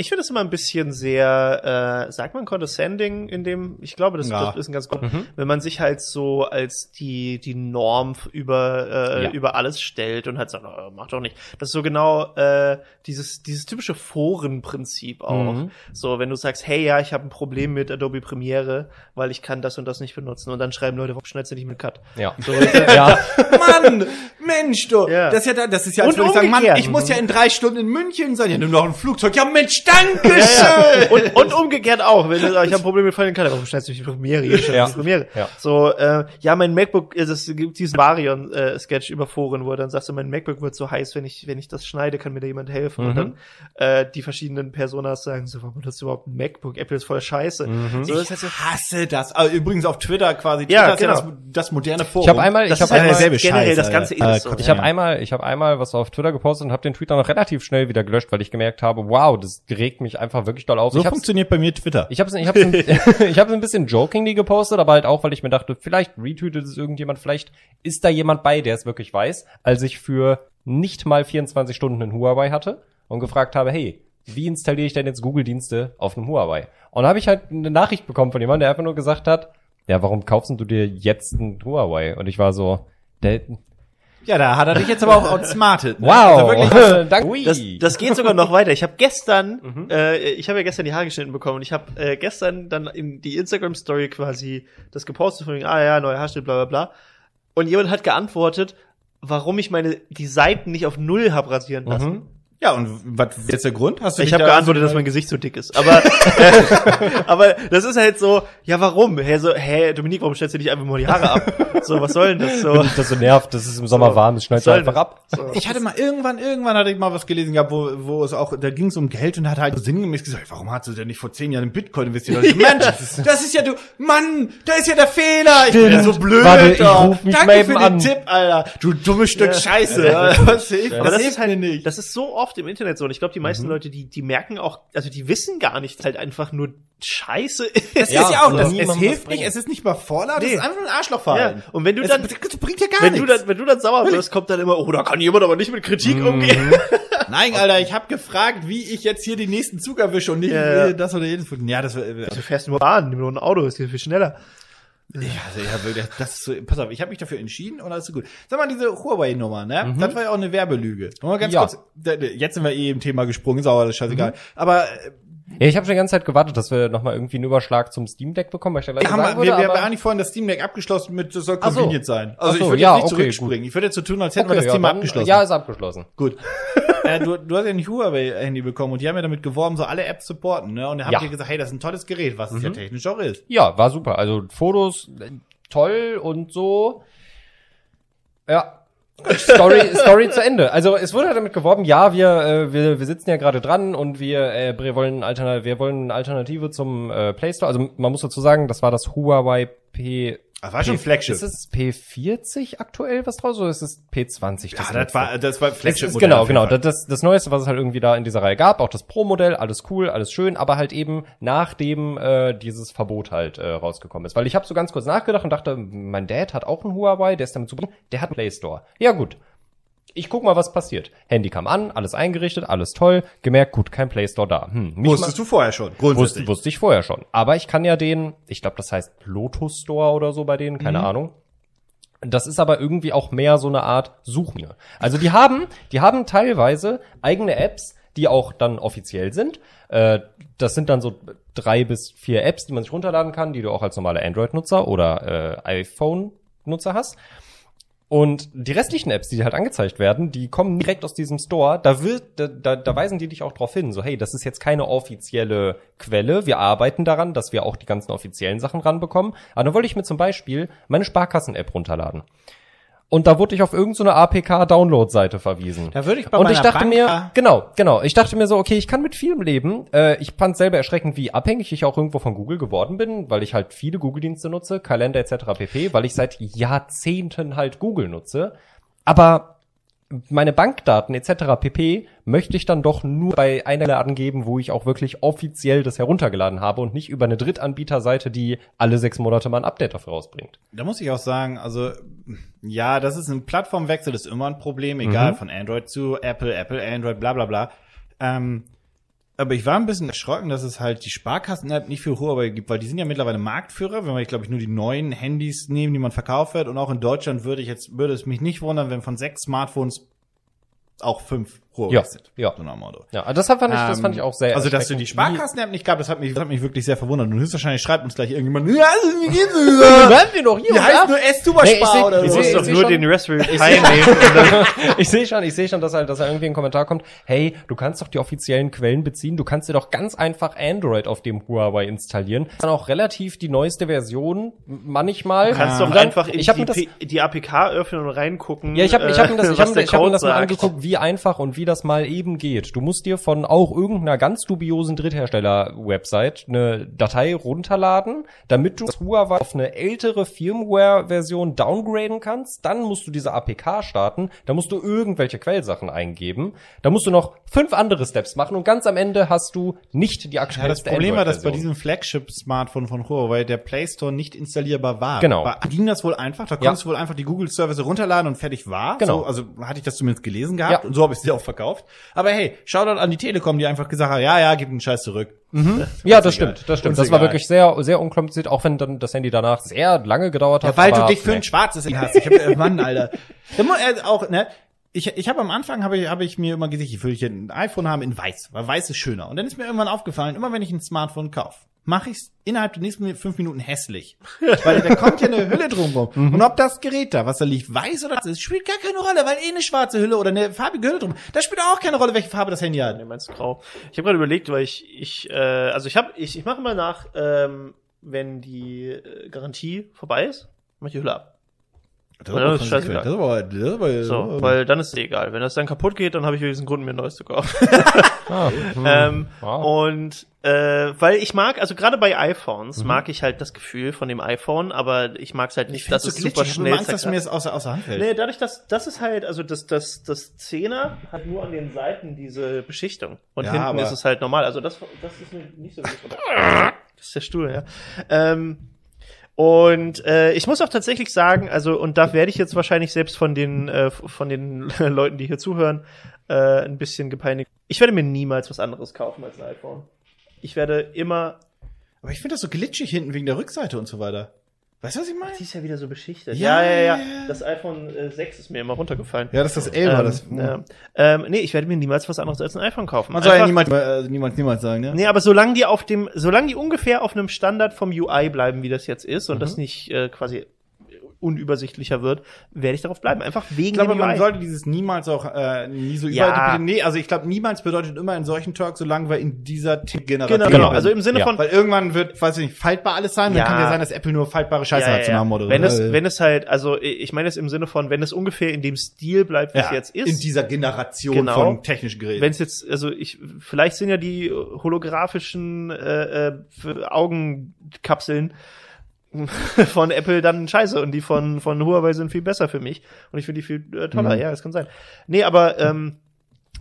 ich finde es immer ein bisschen sehr, äh, sagt man condescending in dem, ich glaube, das, Ja. das ist ein ganz gut, Mhm. wenn man sich halt so als die, die Norm über, äh, Ja. über alles stellt und halt sagt, oh, mach doch nicht. Das ist so genau äh, dieses, dieses typische Forenprinzip auch. Mhm. So, wenn du sagst, hey, ja, ich habe ein Problem mit Adobe Premiere, weil ich kann das und das nicht benutzen. Und dann schreiben Leute, warum schneidest du nicht mit Cut? Ja. So, [laughs] ja. Mann, Mensch, du. Ja. Das ist ja, da- das ist ja, als Und würde ich sagen, Mann, ich muss ja in drei Stunden in München sein. Ja, nimm doch ein Flugzeug. Ja, Mensch, danke Ja, ja. schön. [laughs] Und, und umgekehrt auch, wenn du sagst, ich habe ein Problem mit Final Cut, warum schneidest du nicht die Premiere? Hier schneidest Ja. die Premiere. Ja. So, äh, ja, mein MacBook, äh, es gibt diesen Varion-Sketch über Foren, wo er dann sagst du, mein MacBook wird so heiß, wenn ich, wenn ich das schneide, kann mir da jemand helfen. Und Mhm. dann äh, die verschiedenen Personas sagen so, warum benutzt du überhaupt ein MacBook? Apple ist voll scheiße. Mhm. So, das heißt, Ich hasse das. Also, übrigens auf Twitter quasi. Ja, Twitter ist genau. das, das moderne Forum. Ich habe einmal, das ich habe halt einmal, generell Scheiß, das Ganze ist so. Äh, ich habe einmal, ich habe einmal was auf Twitter gepostet und habe den Tweet dann noch relativ schnell wieder gelöscht, weil ich gemerkt habe, wow, das regt mich einfach wirklich doll auf. so funktioniert bei mir Twitter. ich hab's, ich hab's, ein- [laughs] [laughs] ich hab's ein bisschen jokingly gepostet, aber halt auch, weil ich mir dachte, vielleicht retweetet es irgendjemand, vielleicht ist da jemand bei, der es wirklich weiß, als ich für nicht mal 24 Stunden einen Huawei hatte und gefragt habe, hey, wie installiere ich denn jetzt Google-Dienste auf einem Huawei? Und da habe ich halt eine Nachricht bekommen von jemandem, der einfach nur gesagt hat, ja, warum kaufst du dir jetzt einen Huawei? Und ich war so, der, Ja, da hat er dich jetzt aber auch outsmartet. Ne? Wow, Also wirklich, danke. Das, das geht sogar noch weiter. Ich habe gestern, äh, ich habe ja gestern die Haare geschnitten bekommen und ich habe äh, gestern dann in die Instagram Story quasi das gepostet von wegen, ah ja, neuer Haarschnitt, bla bla bla. Und jemand hat geantwortet, warum ich meine die Seiten nicht auf null hab rasieren lassen. Mhm. Ja, und was ist jetzt der Grund? Hast du Ich habe da geantwortet, dass mein Gesicht so dick ist. Aber, äh, [laughs] [laughs] aber das ist halt so, ja, warum? Hä, so, hä, Dominik, warum stellst du nicht einfach mal die Haare ab? So, was soll denn das? So, Wenn dich das so nervt, dass es im Sommer So. warm ist, schneid was du soll einfach das? ab. So. Ich hatte mal irgendwann, irgendwann hatte ich mal was gelesen gehabt, wo, wo es auch, da ging es um Geld und hat halt so sinngemäß gesagt, warum hast du denn nicht vor zehn Jahren in Bitcoin investiert? So, [laughs] Mensch, das ist ja du, Mann, da ist ja der Fehler. Ich bin ja so blöd. Warte, ich ruf mich Danke mal für den an. Tipp, Alter. Du dummes Stück Ja. Scheiße. Ja. Was hilft, Aber das das hilft ist halt, nicht. das ist so oft im Internet so. Und ich glaube, die meisten Leute, die, die merken auch, also die wissen gar nicht, dass halt einfach nur Scheiße ist. Das Ja, ist ja auch, das, es hilft nicht, es ist nicht mal Vorlaut, es Nee. ist einfach ein Arschlochverhalten. Ja, und wenn du es, dann- das bringt ja gar Wenn nichts. du, dann, wenn du dann sauer wirst, kommt dann immer, oh, da kann jemand aber nicht mit Kritik umgehen. [laughs] Nein, Alter, ich habe gefragt, wie ich jetzt hier den nächsten Zug erwische und nicht Ja, ja. äh, das oder jenes. Ja, das, äh, Du fährst nur Bahn, nimm nur ein Auto, ist hier viel schneller. Ja, also, ja, wirklich, das ist so, pass auf, ich habe mich dafür entschieden und alles ist gut. Sag mal, diese Huawei-Nummer, ne? Das war ja auch eine Werbelüge. Mal ganz Ja. kurz, jetzt sind wir eh im Thema gesprungen, ist auch alles scheißegal. Aber äh, Ja, ich habe schon die ganze Zeit gewartet, dass wir nochmal irgendwie einen Überschlag zum Steam Deck bekommen, weil ich da gleich wir haben, sagen wir, würde, wir aber- haben eigentlich vorhin das Steam Deck abgeschlossen mit, das soll Ach so. convenient sein. Also so, ich würde ja, jetzt nicht okay, zurückspringen. Ich würde jetzt so tun, als hätten wir Okay, das ja, Thema dann- abgeschlossen. Ja, ist abgeschlossen. Gut. [laughs] äh, du, du hast ja ein Huawei-Handy bekommen und die haben ja damit geworben, so alle Apps supporten, ne? Und da haben Ja. die gesagt, hey, das ist ein tolles Gerät, was es ja technisch auch ist. Ja, war super. Also Fotos äh, toll und so. Ja. Story, Story zu Ende. Also es wurde damit geworben, ja, wir, äh, wir, wir sitzen ja gerade dran und wir, äh, wir wollen wir wollen eine Alternative zum äh, Play Store. Also man muss dazu sagen, das war das Huawei P. Das war schon P- Flagship. Ist es P40 aktuell was draus oder ist es P20? Ja, das war, das war Flagship. ist, genau, genau. Das, das, das Neueste, was es halt irgendwie da in dieser Reihe gab, auch das Pro-Modell, alles cool, alles schön, aber halt eben nachdem äh, dieses Verbot halt äh, rausgekommen ist. Weil ich habe so ganz kurz nachgedacht und dachte, mein Dad hat auch einen Huawei, der ist damit super, der hat einen Play Store. Ja gut. Ich guck mal, was passiert. Handy kam an, alles eingerichtet, alles toll. Gemerkt, gut, kein Play Store da. Hm, Wusstest du vorher schon, Wusste, grundsätzlich. wusste ich vorher schon. Aber ich kann ja den, ich glaube, das heißt Lotus Store oder so bei denen, keine Mhm. Ahnung. Das ist aber irgendwie auch mehr so eine Art Suchmaschine. Also die haben, die haben teilweise eigene Apps, die auch dann offiziell sind. Äh, das sind dann so drei bis vier Apps, die man sich runterladen kann, die du auch als normaler Android-Nutzer oder äh, iPhone-Nutzer hast. Und die restlichen Apps, die halt angezeigt werden, die kommen direkt aus diesem Store. Da wird, da, da, da weisen die dich auch drauf hin. So, hey, das ist jetzt keine offizielle Quelle. Wir arbeiten daran, dass wir auch die ganzen offiziellen Sachen ranbekommen. Aber dann wollte ich mir zum Beispiel meine Sparkassen-App runterladen. Und da wurde ich auf irgendeine APK-Download-Seite verwiesen. Da würde ich bei Und ich dachte Bank- mir, genau, genau. Ich dachte mir so, okay, ich kann mit vielem leben. Äh, ich fand selber erschreckend, wie abhängig ich auch irgendwo von Google geworden bin, weil ich halt viele Google-Dienste nutze, Kalender etc. pp, weil ich seit Jahrzehnten halt Google nutze. Aber meine Bankdaten etc. pp möchte ich dann doch nur bei einer angeben, wo ich auch wirklich offiziell das heruntergeladen habe und nicht über eine Drittanbieterseite, die alle sechs Monate mal ein Update dafür rausbringt. Da muss ich auch sagen, also ja, das ist ein Plattformwechsel, das ist immer ein Problem, egal Mhm. von Android zu Apple, Apple, Android, bla bla bla. Ähm, aber ich war ein bisschen erschrocken, dass es halt die Sparkassen-App nicht für Huawei gibt, weil die sind ja mittlerweile Marktführer, wenn wir, glaube ich, nur die neuen Handys nehmen, die man verkauft wird. Und auch in Deutschland würde ich jetzt, würde es mich nicht wundern, wenn von sechs Smartphones auch fünf Huawei Ja, ja. So nach Motto. Ja, das fand ich, das Ähm, fand ich auch sehr Also, dass du die. Sparkassen-App nicht gab, das hat mich, das hat mich wirklich sehr verwundert. Und höchstwahrscheinlich schreibt uns gleich irgendjemand, ja, also, wie geht's denn? [laughs] werden wir doch hier, oder? heißt nur S-Tuber Nee, oder ich Du so. seh- musst doch nur den Raspberry Pi nehmen. ich sehe [laughs] schon, ich sehe schon, dass halt, dass da irgendwie ein Kommentar kommt. Hey, du kannst doch die offiziellen Quellen beziehen. Du kannst dir doch ganz einfach Android auf dem Huawei installieren. Dann auch relativ die neueste Version manchmal. Du kannst Und doch einfach in ich hab mir das, die APK öffnen und reingucken. ja, ich habe ich hab mir das, äh, ich hab, ich hab mir das mal sagt. angeguckt, wie einfach und wie das mal eben geht. Du musst dir von auch irgendeiner ganz dubiosen Dritthersteller-Website eine Datei runterladen, damit du das Huawei auf eine ältere Firmware-Version downgraden kannst. Dann musst du diese APK starten. Da musst du irgendwelche Quellsachen eingeben. Da musst du noch fünf andere Steps machen und ganz am Ende hast du nicht die Ja, das Problem war, dass bei diesem Flagship-Smartphone von Huawei der Play Store nicht installierbar war. Genau. War, ging das wohl einfach? Da Ja. konntest du wohl einfach die Google-Service runterladen und fertig war? Genau. So, also hatte ich das zumindest gelesen gehabt Ja. und so habe ich sie auch verkauft. Aber hey, Shoutout an die Telekom, die einfach gesagt hat, ja, ja, gib den Scheiß zurück. Ja, das egal. stimmt, das stimmt. Uns Das war egal. wirklich sehr, sehr unkompliziert, auch wenn dann das Handy danach sehr lange gedauert hat. Ja, weil du dich für nee. ein schwarzes Handy hast. Ich hab, äh, Mann, Alter. Er auch, ne? Ich, ich habe am Anfang habe ich, hab ich mir immer gesagt, ich will hier ein iPhone haben in weiß, weil weiß ist schöner. Und dann ist mir irgendwann aufgefallen, immer wenn ich ein Smartphone kaufe, mache ich es innerhalb der nächsten fünf Minuten hässlich. [laughs] weil da kommt ja eine Hülle drumrum. Mhm. Und ob das Gerät da, was da liegt, weiß oder das spielt gar keine Rolle, weil eh eine schwarze Hülle oder eine farbige Hülle drum. Das spielt auch keine Rolle, welche Farbe das Handy hat. Nee, meinst grau. Ich habe gerade überlegt, weil ich, ich, äh, also ich habe, ich, ich mache mal nach, ähm, wenn die äh, Garantie vorbei ist, mach ich die Hülle ab. Das Ja, das ist scheißegal. Das ist das ist So, weil dann ist es egal. Wenn das dann kaputt geht, dann habe ich wenigstens einen Grund, mir ein neues zu kaufen. [laughs] Ah, [laughs] hm. ähm, Wow. Und äh, weil ich mag, also gerade bei Mhm. iPhones mag ich halt das Gefühl von dem iPhone, aber ich mag es halt nicht, das dass ist es so super glitschig. Ich habe schnell Angst, dass mir es außer, außer Hand fällt. Nee, dadurch, dass das ist halt, also das, das, das Zehner hat nur an den Seiten diese Beschichtung. Und Ja, hinten ist es halt normal. Also das, das ist mir nicht so wichtig. Das ist der Stuhl, ja. Ähm, und äh, ich muss auch tatsächlich sagen, also, und da werde ich jetzt wahrscheinlich selbst von den, äh, von den [laughs] Leuten, die hier zuhören, äh, ein bisschen gepeinigt. Ich werde mir niemals was anderes kaufen als ein iPhone. Ich werde immer. Aber ich finde das so glitschig hinten wegen der Rückseite und so weiter. Weißt du, was ich meine? Sie ist ja wieder so beschichtet. Ja, Ja, ja, ja. Das iPhone äh, 6 ist mir immer runtergefallen. Ja, das ist das 11 ähm, das. ja. ähm, nee, ich werde mir niemals was anderes als ein iPhone kaufen. Man soll ja niemals, äh, niemals, niemals sagen, ne? Nee, aber solange die auf dem, solange die ungefähr auf einem Standard vom UI bleiben, wie das jetzt ist, und Mhm. das nicht äh, quasi unübersichtlicher wird, werde ich darauf bleiben. Einfach wegen Ich glaube, dem man sollte dieses niemals auch äh, nie so Ja. überall. Nee, also ich glaube, niemals bedeutet immer in solchen Talks, solange wir in dieser Generation. genau, genau. Also im Sinne Ja. von, Weil irgendwann wird, weiß ich nicht, faltbar alles sein. Ja. Dann kann ja sein, dass Apple nur faltbare Scheiße ja, hat ja, zu. Namen oder wenn so. es, wenn es halt, also ich meine es im Sinne von, wenn es ungefähr in dem Stil bleibt, wie es jetzt ist. in dieser Generation Genau. von technischen Geräten. wenn es jetzt, also ich, vielleicht sind ja die holographischen äh, äh, Augenkapseln [laughs] von Apple dann scheiße und die von, von Huawei sind viel besser für mich und ich finde die viel äh, toller, Mhm. ja, das kann sein. Nee, aber ähm,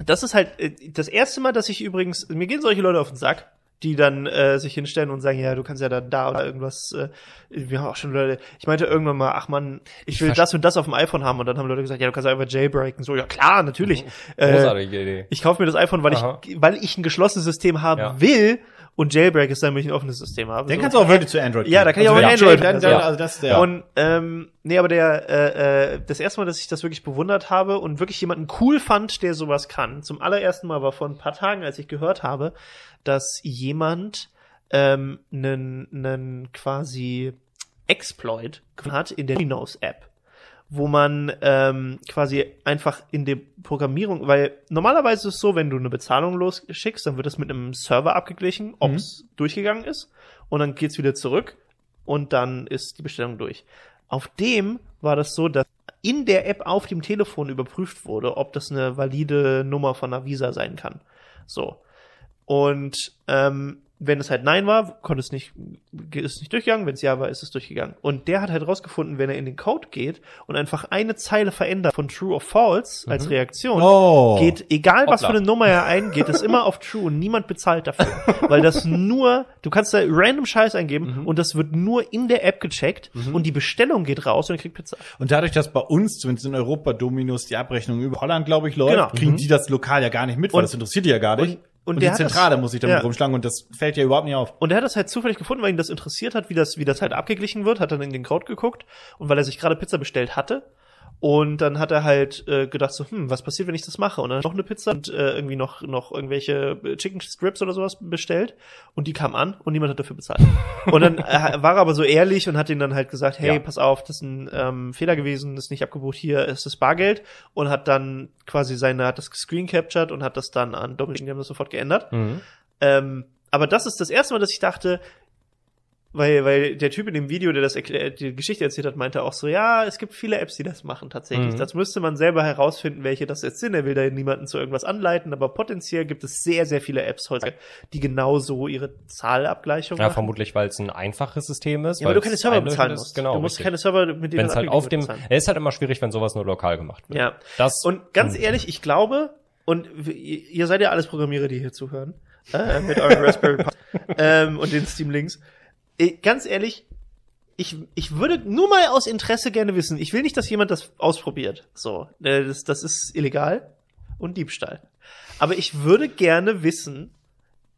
das ist halt äh, das erste Mal, dass ich übrigens, mir gehen solche Leute auf den Sack, die dann äh, sich hinstellen und sagen, ja, du kannst ja da, da oder irgendwas, äh, wir haben auch schon Leute, ich meinte irgendwann mal, ach man, ich will verste- das und das auf dem iPhone haben und dann haben Leute gesagt, ja, du kannst ja einfach jailbreaken, so, ja klar, natürlich. Äh, Großartige Idee. ich kaufe mir das iPhone, weil Aha. ich, weil ich ein geschlossenes System haben Ja. will und Jailbreak ist, damit ich ein offenes System habe. Dann So. kannst du auch wirklich zu Android. Ja, da kann ich auch wenn Android. Dann, dann, Ja. Also das, ja. Und ähm, nee, aber der äh, äh, das erste Mal, dass ich das wirklich bewundert habe und wirklich jemanden cool fand, der sowas kann. Zum allerersten Mal war vor ein paar Tagen, als ich gehört habe, dass jemand ähm, einen einen quasi Exploit hat in der Windows App wo man ähm, quasi einfach in der Programmierung, weil normalerweise ist es so, wenn du eine Bezahlung losschickst, dann wird das mit einem Server abgeglichen, ob es durchgegangen ist und dann geht's wieder zurück und dann ist die Bestellung durch. Auf dem war das so, dass in der App auf dem Telefon überprüft wurde, ob das eine valide Nummer von einer Visa sein kann. So. Und ähm, wenn es halt Nein war, konnte es nicht, ist es nicht durchgegangen. Wenn es Ja war, ist es durchgegangen. Und der hat halt rausgefunden, wenn er in den Code geht und einfach eine Zeile verändert von True or False als Reaktion, Oh. geht, egal was Hoppla. für eine Nummer er eingeht, ist immer auf True und niemand bezahlt dafür. [laughs] Weil das nur, du kannst da random Scheiß eingeben und das wird nur in der App gecheckt und die Bestellung geht raus und er kriegt Pizza. Und dadurch, dass bei uns, zumindest in Europa, Dominus die Abrechnung über Holland, glaube ich, läuft, Genau. kriegen die das lokal ja gar nicht mit, weil Und- das interessiert die ja gar nicht. und- und die der hat Zentrale das- muss sich damit ja. rumschlagen und das fällt ja überhaupt nicht auf. Und er hat das halt zufällig gefunden, weil ihn das interessiert hat, wie das, wie das halt abgeglichen wird, hat dann in den Code geguckt und weil er sich gerade Pizza bestellt hatte. Und dann hat er halt äh, gedacht so, hm, was passiert, wenn ich das mache? Und dann noch eine Pizza und äh, irgendwie noch noch irgendwelche äh, Chicken Strips oder sowas bestellt und die kam an und niemand hat dafür bezahlt. [laughs] und dann äh, war er aber so ehrlich und hat ihnen dann halt gesagt, hey, Ja. pass auf, das ist ein ähm, Fehler gewesen, das ist nicht abgebucht, hier ist das Bargeld und hat dann quasi seine, hat das gescreen captured und hat das dann an Dominik, die haben das sofort geändert. Mhm. Ähm, aber das ist das erste Mal, dass ich dachte, weil, weil der Typ in dem Video, der das erklär, die Geschichte erzählt hat, meinte auch so, ja, es gibt viele Apps, die das machen tatsächlich. Mhm. Das müsste man selber herausfinden, welche das jetzt sind. Er will da niemanden zu irgendwas anleiten, aber potenziell gibt es sehr, sehr viele Apps heute, die genauso ihre Zahlabgleichung Ja, machen. vermutlich, weil es ein einfaches System ist. Ja, weil du keine Server bezahlen musst. Genau, du musst richtig. keine Server, mit denen Wenn es halt auf dem, bezahlen. es ist halt immer schwierig, wenn sowas nur lokal gemacht wird. Ja. Das, Und ganz Hm. ehrlich, ich glaube, und ihr seid ja alles Programmierer, die hier zuhören, äh, mit eurem Raspberry Pi [laughs] ähm, und den Steam Links. Ganz ehrlich, ich, ich würde nur mal aus Interesse gerne wissen, ich will nicht, dass jemand das ausprobiert. So, äh, das, das ist illegal. und Diebstahl. Aber ich würde gerne wissen,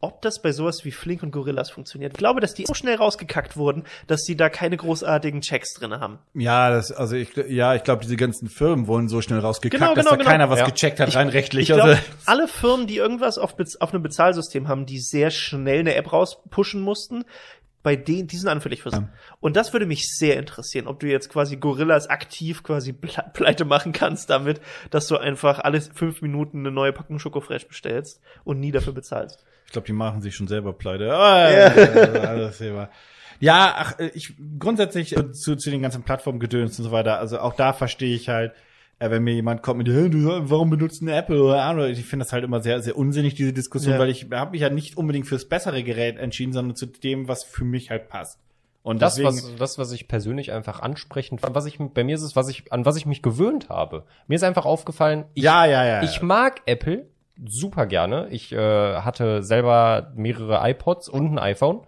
ob das bei sowas wie Flink und Gorillas funktioniert. Ich glaube, dass die so schnell rausgekackt wurden, dass sie da keine großartigen Checks drin haben. Ja, das, also ich, ja, ich glaube, diese ganzen Firmen wurden so schnell rausgekackt, Genau, dass genau, da genau. keiner was Ja. gecheckt hat, rein rechtlich. Ich glaube, also, alle Firmen, die irgendwas auf, auf einem Bezahlsystem haben, die sehr schnell eine App rauspushen mussten, bei denen, die sind anfällig fürs. Ja. Und das würde mich sehr interessieren, ob du jetzt quasi Gorillas aktiv quasi [laughs] ple- pleite machen kannst damit, dass du einfach alle fünf Minuten eine neue Packung Schokofresh bestellst und nie dafür bezahlst. ich glaube, die machen sich schon selber pleite. [laughs] Ah, ja. Ja, ach, äh, ich grundsätzlich äh, zu, zu den ganzen Plattformgedöns und so weiter. Also auch da verstehe ich halt, wenn mir jemand kommt mit, "Hä, du, warum benutzt eine Apple oder Android? Ich finde das halt immer sehr, sehr unsinnig diese Diskussion, Ja. weil ich habe mich ja nicht unbedingt fürs bessere Gerät entschieden, sondern zu dem, was für mich halt passt. Und Das, was, das, was ich persönlich einfach ansprechend was ich, bei mir ist es, was ich, an was ich mich gewöhnt habe. Mir ist einfach aufgefallen, ich, ja, ja, ja. ich mag Apple super gerne. Ich äh, hatte selber mehrere iPods und ein iPhone.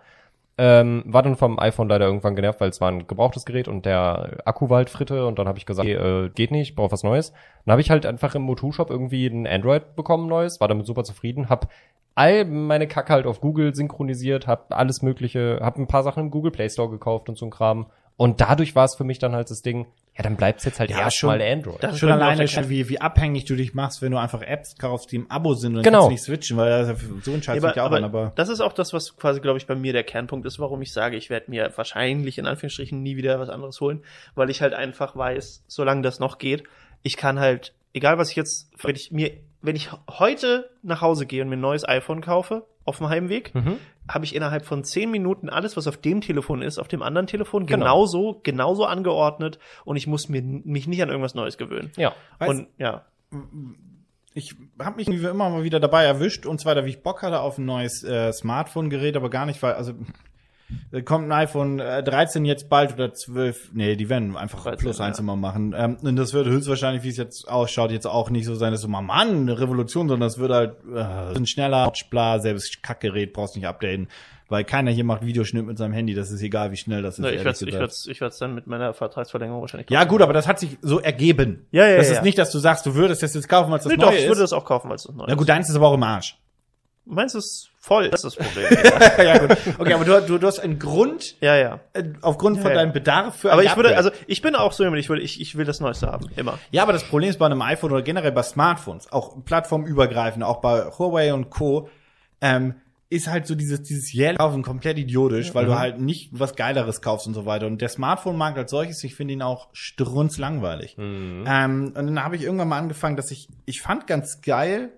Ähm, war dann vom iPhone leider irgendwann genervt, weil es war ein gebrauchtes Gerät und der Akku war halt fritte und dann habe ich gesagt, okay, äh, geht nicht, ich brauche was Neues. Dann habe ich halt einfach im Motu-Shop irgendwie ein Android bekommen, neues, war damit super zufrieden, hab all meine Kacke halt auf Google synchronisiert, hab alles mögliche, hab ein paar Sachen im Google Play Store gekauft und so ein Kram. Und dadurch war es für mich dann halt das Ding, ja, dann bleibt's jetzt halt Ja, erstmal schon. Android. Das- Schon mir auch alleine schon, wie, wie abhängig du dich machst, wenn du einfach Apps kaufst, die im Abo sind und dann Genau. kannst du nicht switchen, weil das ist ja so ein Scheiß Ja, ja auch an, aber das ist auch das, was quasi, glaube ich, bei mir der Kernpunkt ist, warum ich sage, ich werde mir wahrscheinlich in Anführungsstrichen nie wieder was anderes holen, weil ich halt einfach weiß, solange das noch geht, ich kann halt, egal was ich jetzt, wenn ich mir, wenn ich heute nach Hause gehe und mir ein neues iPhone kaufe, auf dem Heimweg, Mhm. Habe ich innerhalb von zehn Minuten alles, was auf dem Telefon ist, auf dem anderen Telefon Genau. genauso, genauso angeordnet und ich muss mir, mich nicht an irgendwas Neues gewöhnen. Ja. Weißt- und ja, ich habe mich irgendwie immer mal wieder dabei erwischt und zwar, da wie ich Bock hatte auf ein neues äh, Smartphone-Gerät, aber gar nicht, weil, also kommt ein iPhone äh, 13 jetzt bald oder 12, nee, die werden einfach 13, plus eins ja. immer machen. Ähm, und das wird höchstwahrscheinlich, wie es jetzt ausschaut, jetzt auch nicht so sein, dass so mal, Mann, eine Revolution, sondern das wird halt äh, ein schneller, bla, selbst Kackgerät brauchst nicht updaten, weil keiner hier macht Videoschnitt mit seinem Handy, das ist egal, wie schnell das ist. Ne, ich werde ich werd's, ich werd's dann mit meiner Vertragsverlängerung wahrscheinlich ja gut, aber das hat sich so ergeben. Ja, ja, Das ja, ist ja. nicht, dass du sagst, du würdest das jetzt kaufen, weil es das Nee, Neue doch, ich ist. würde das auch kaufen, weil es das neu Na ist. gut, deins ist aber auch im Arsch. Meins ist voll, das ist das Problem. [laughs] ja, gut. Okay, aber du, du, du hast einen Grund, ja, ja. äh, aufgrund von Ja, ja. deinem Bedarf für Aber ich würde, Upgrade. also ich bin auch so jemand, ich will, ich, ich will das Neueste haben, immer. Ja, aber das Problem ist bei einem iPhone oder generell bei Smartphones, auch plattformübergreifend, auch bei Huawei und Co., ähm, ist halt so dieses, dieses jährliche Kaufen komplett idiotisch, weil du halt nicht was Geileres kaufst und so weiter. Und der Smartphone-Markt als solches, ich finde ihn auch strunzlangweilig. Ähm, und dann habe ich irgendwann mal angefangen, dass ich, ich fand ganz geil,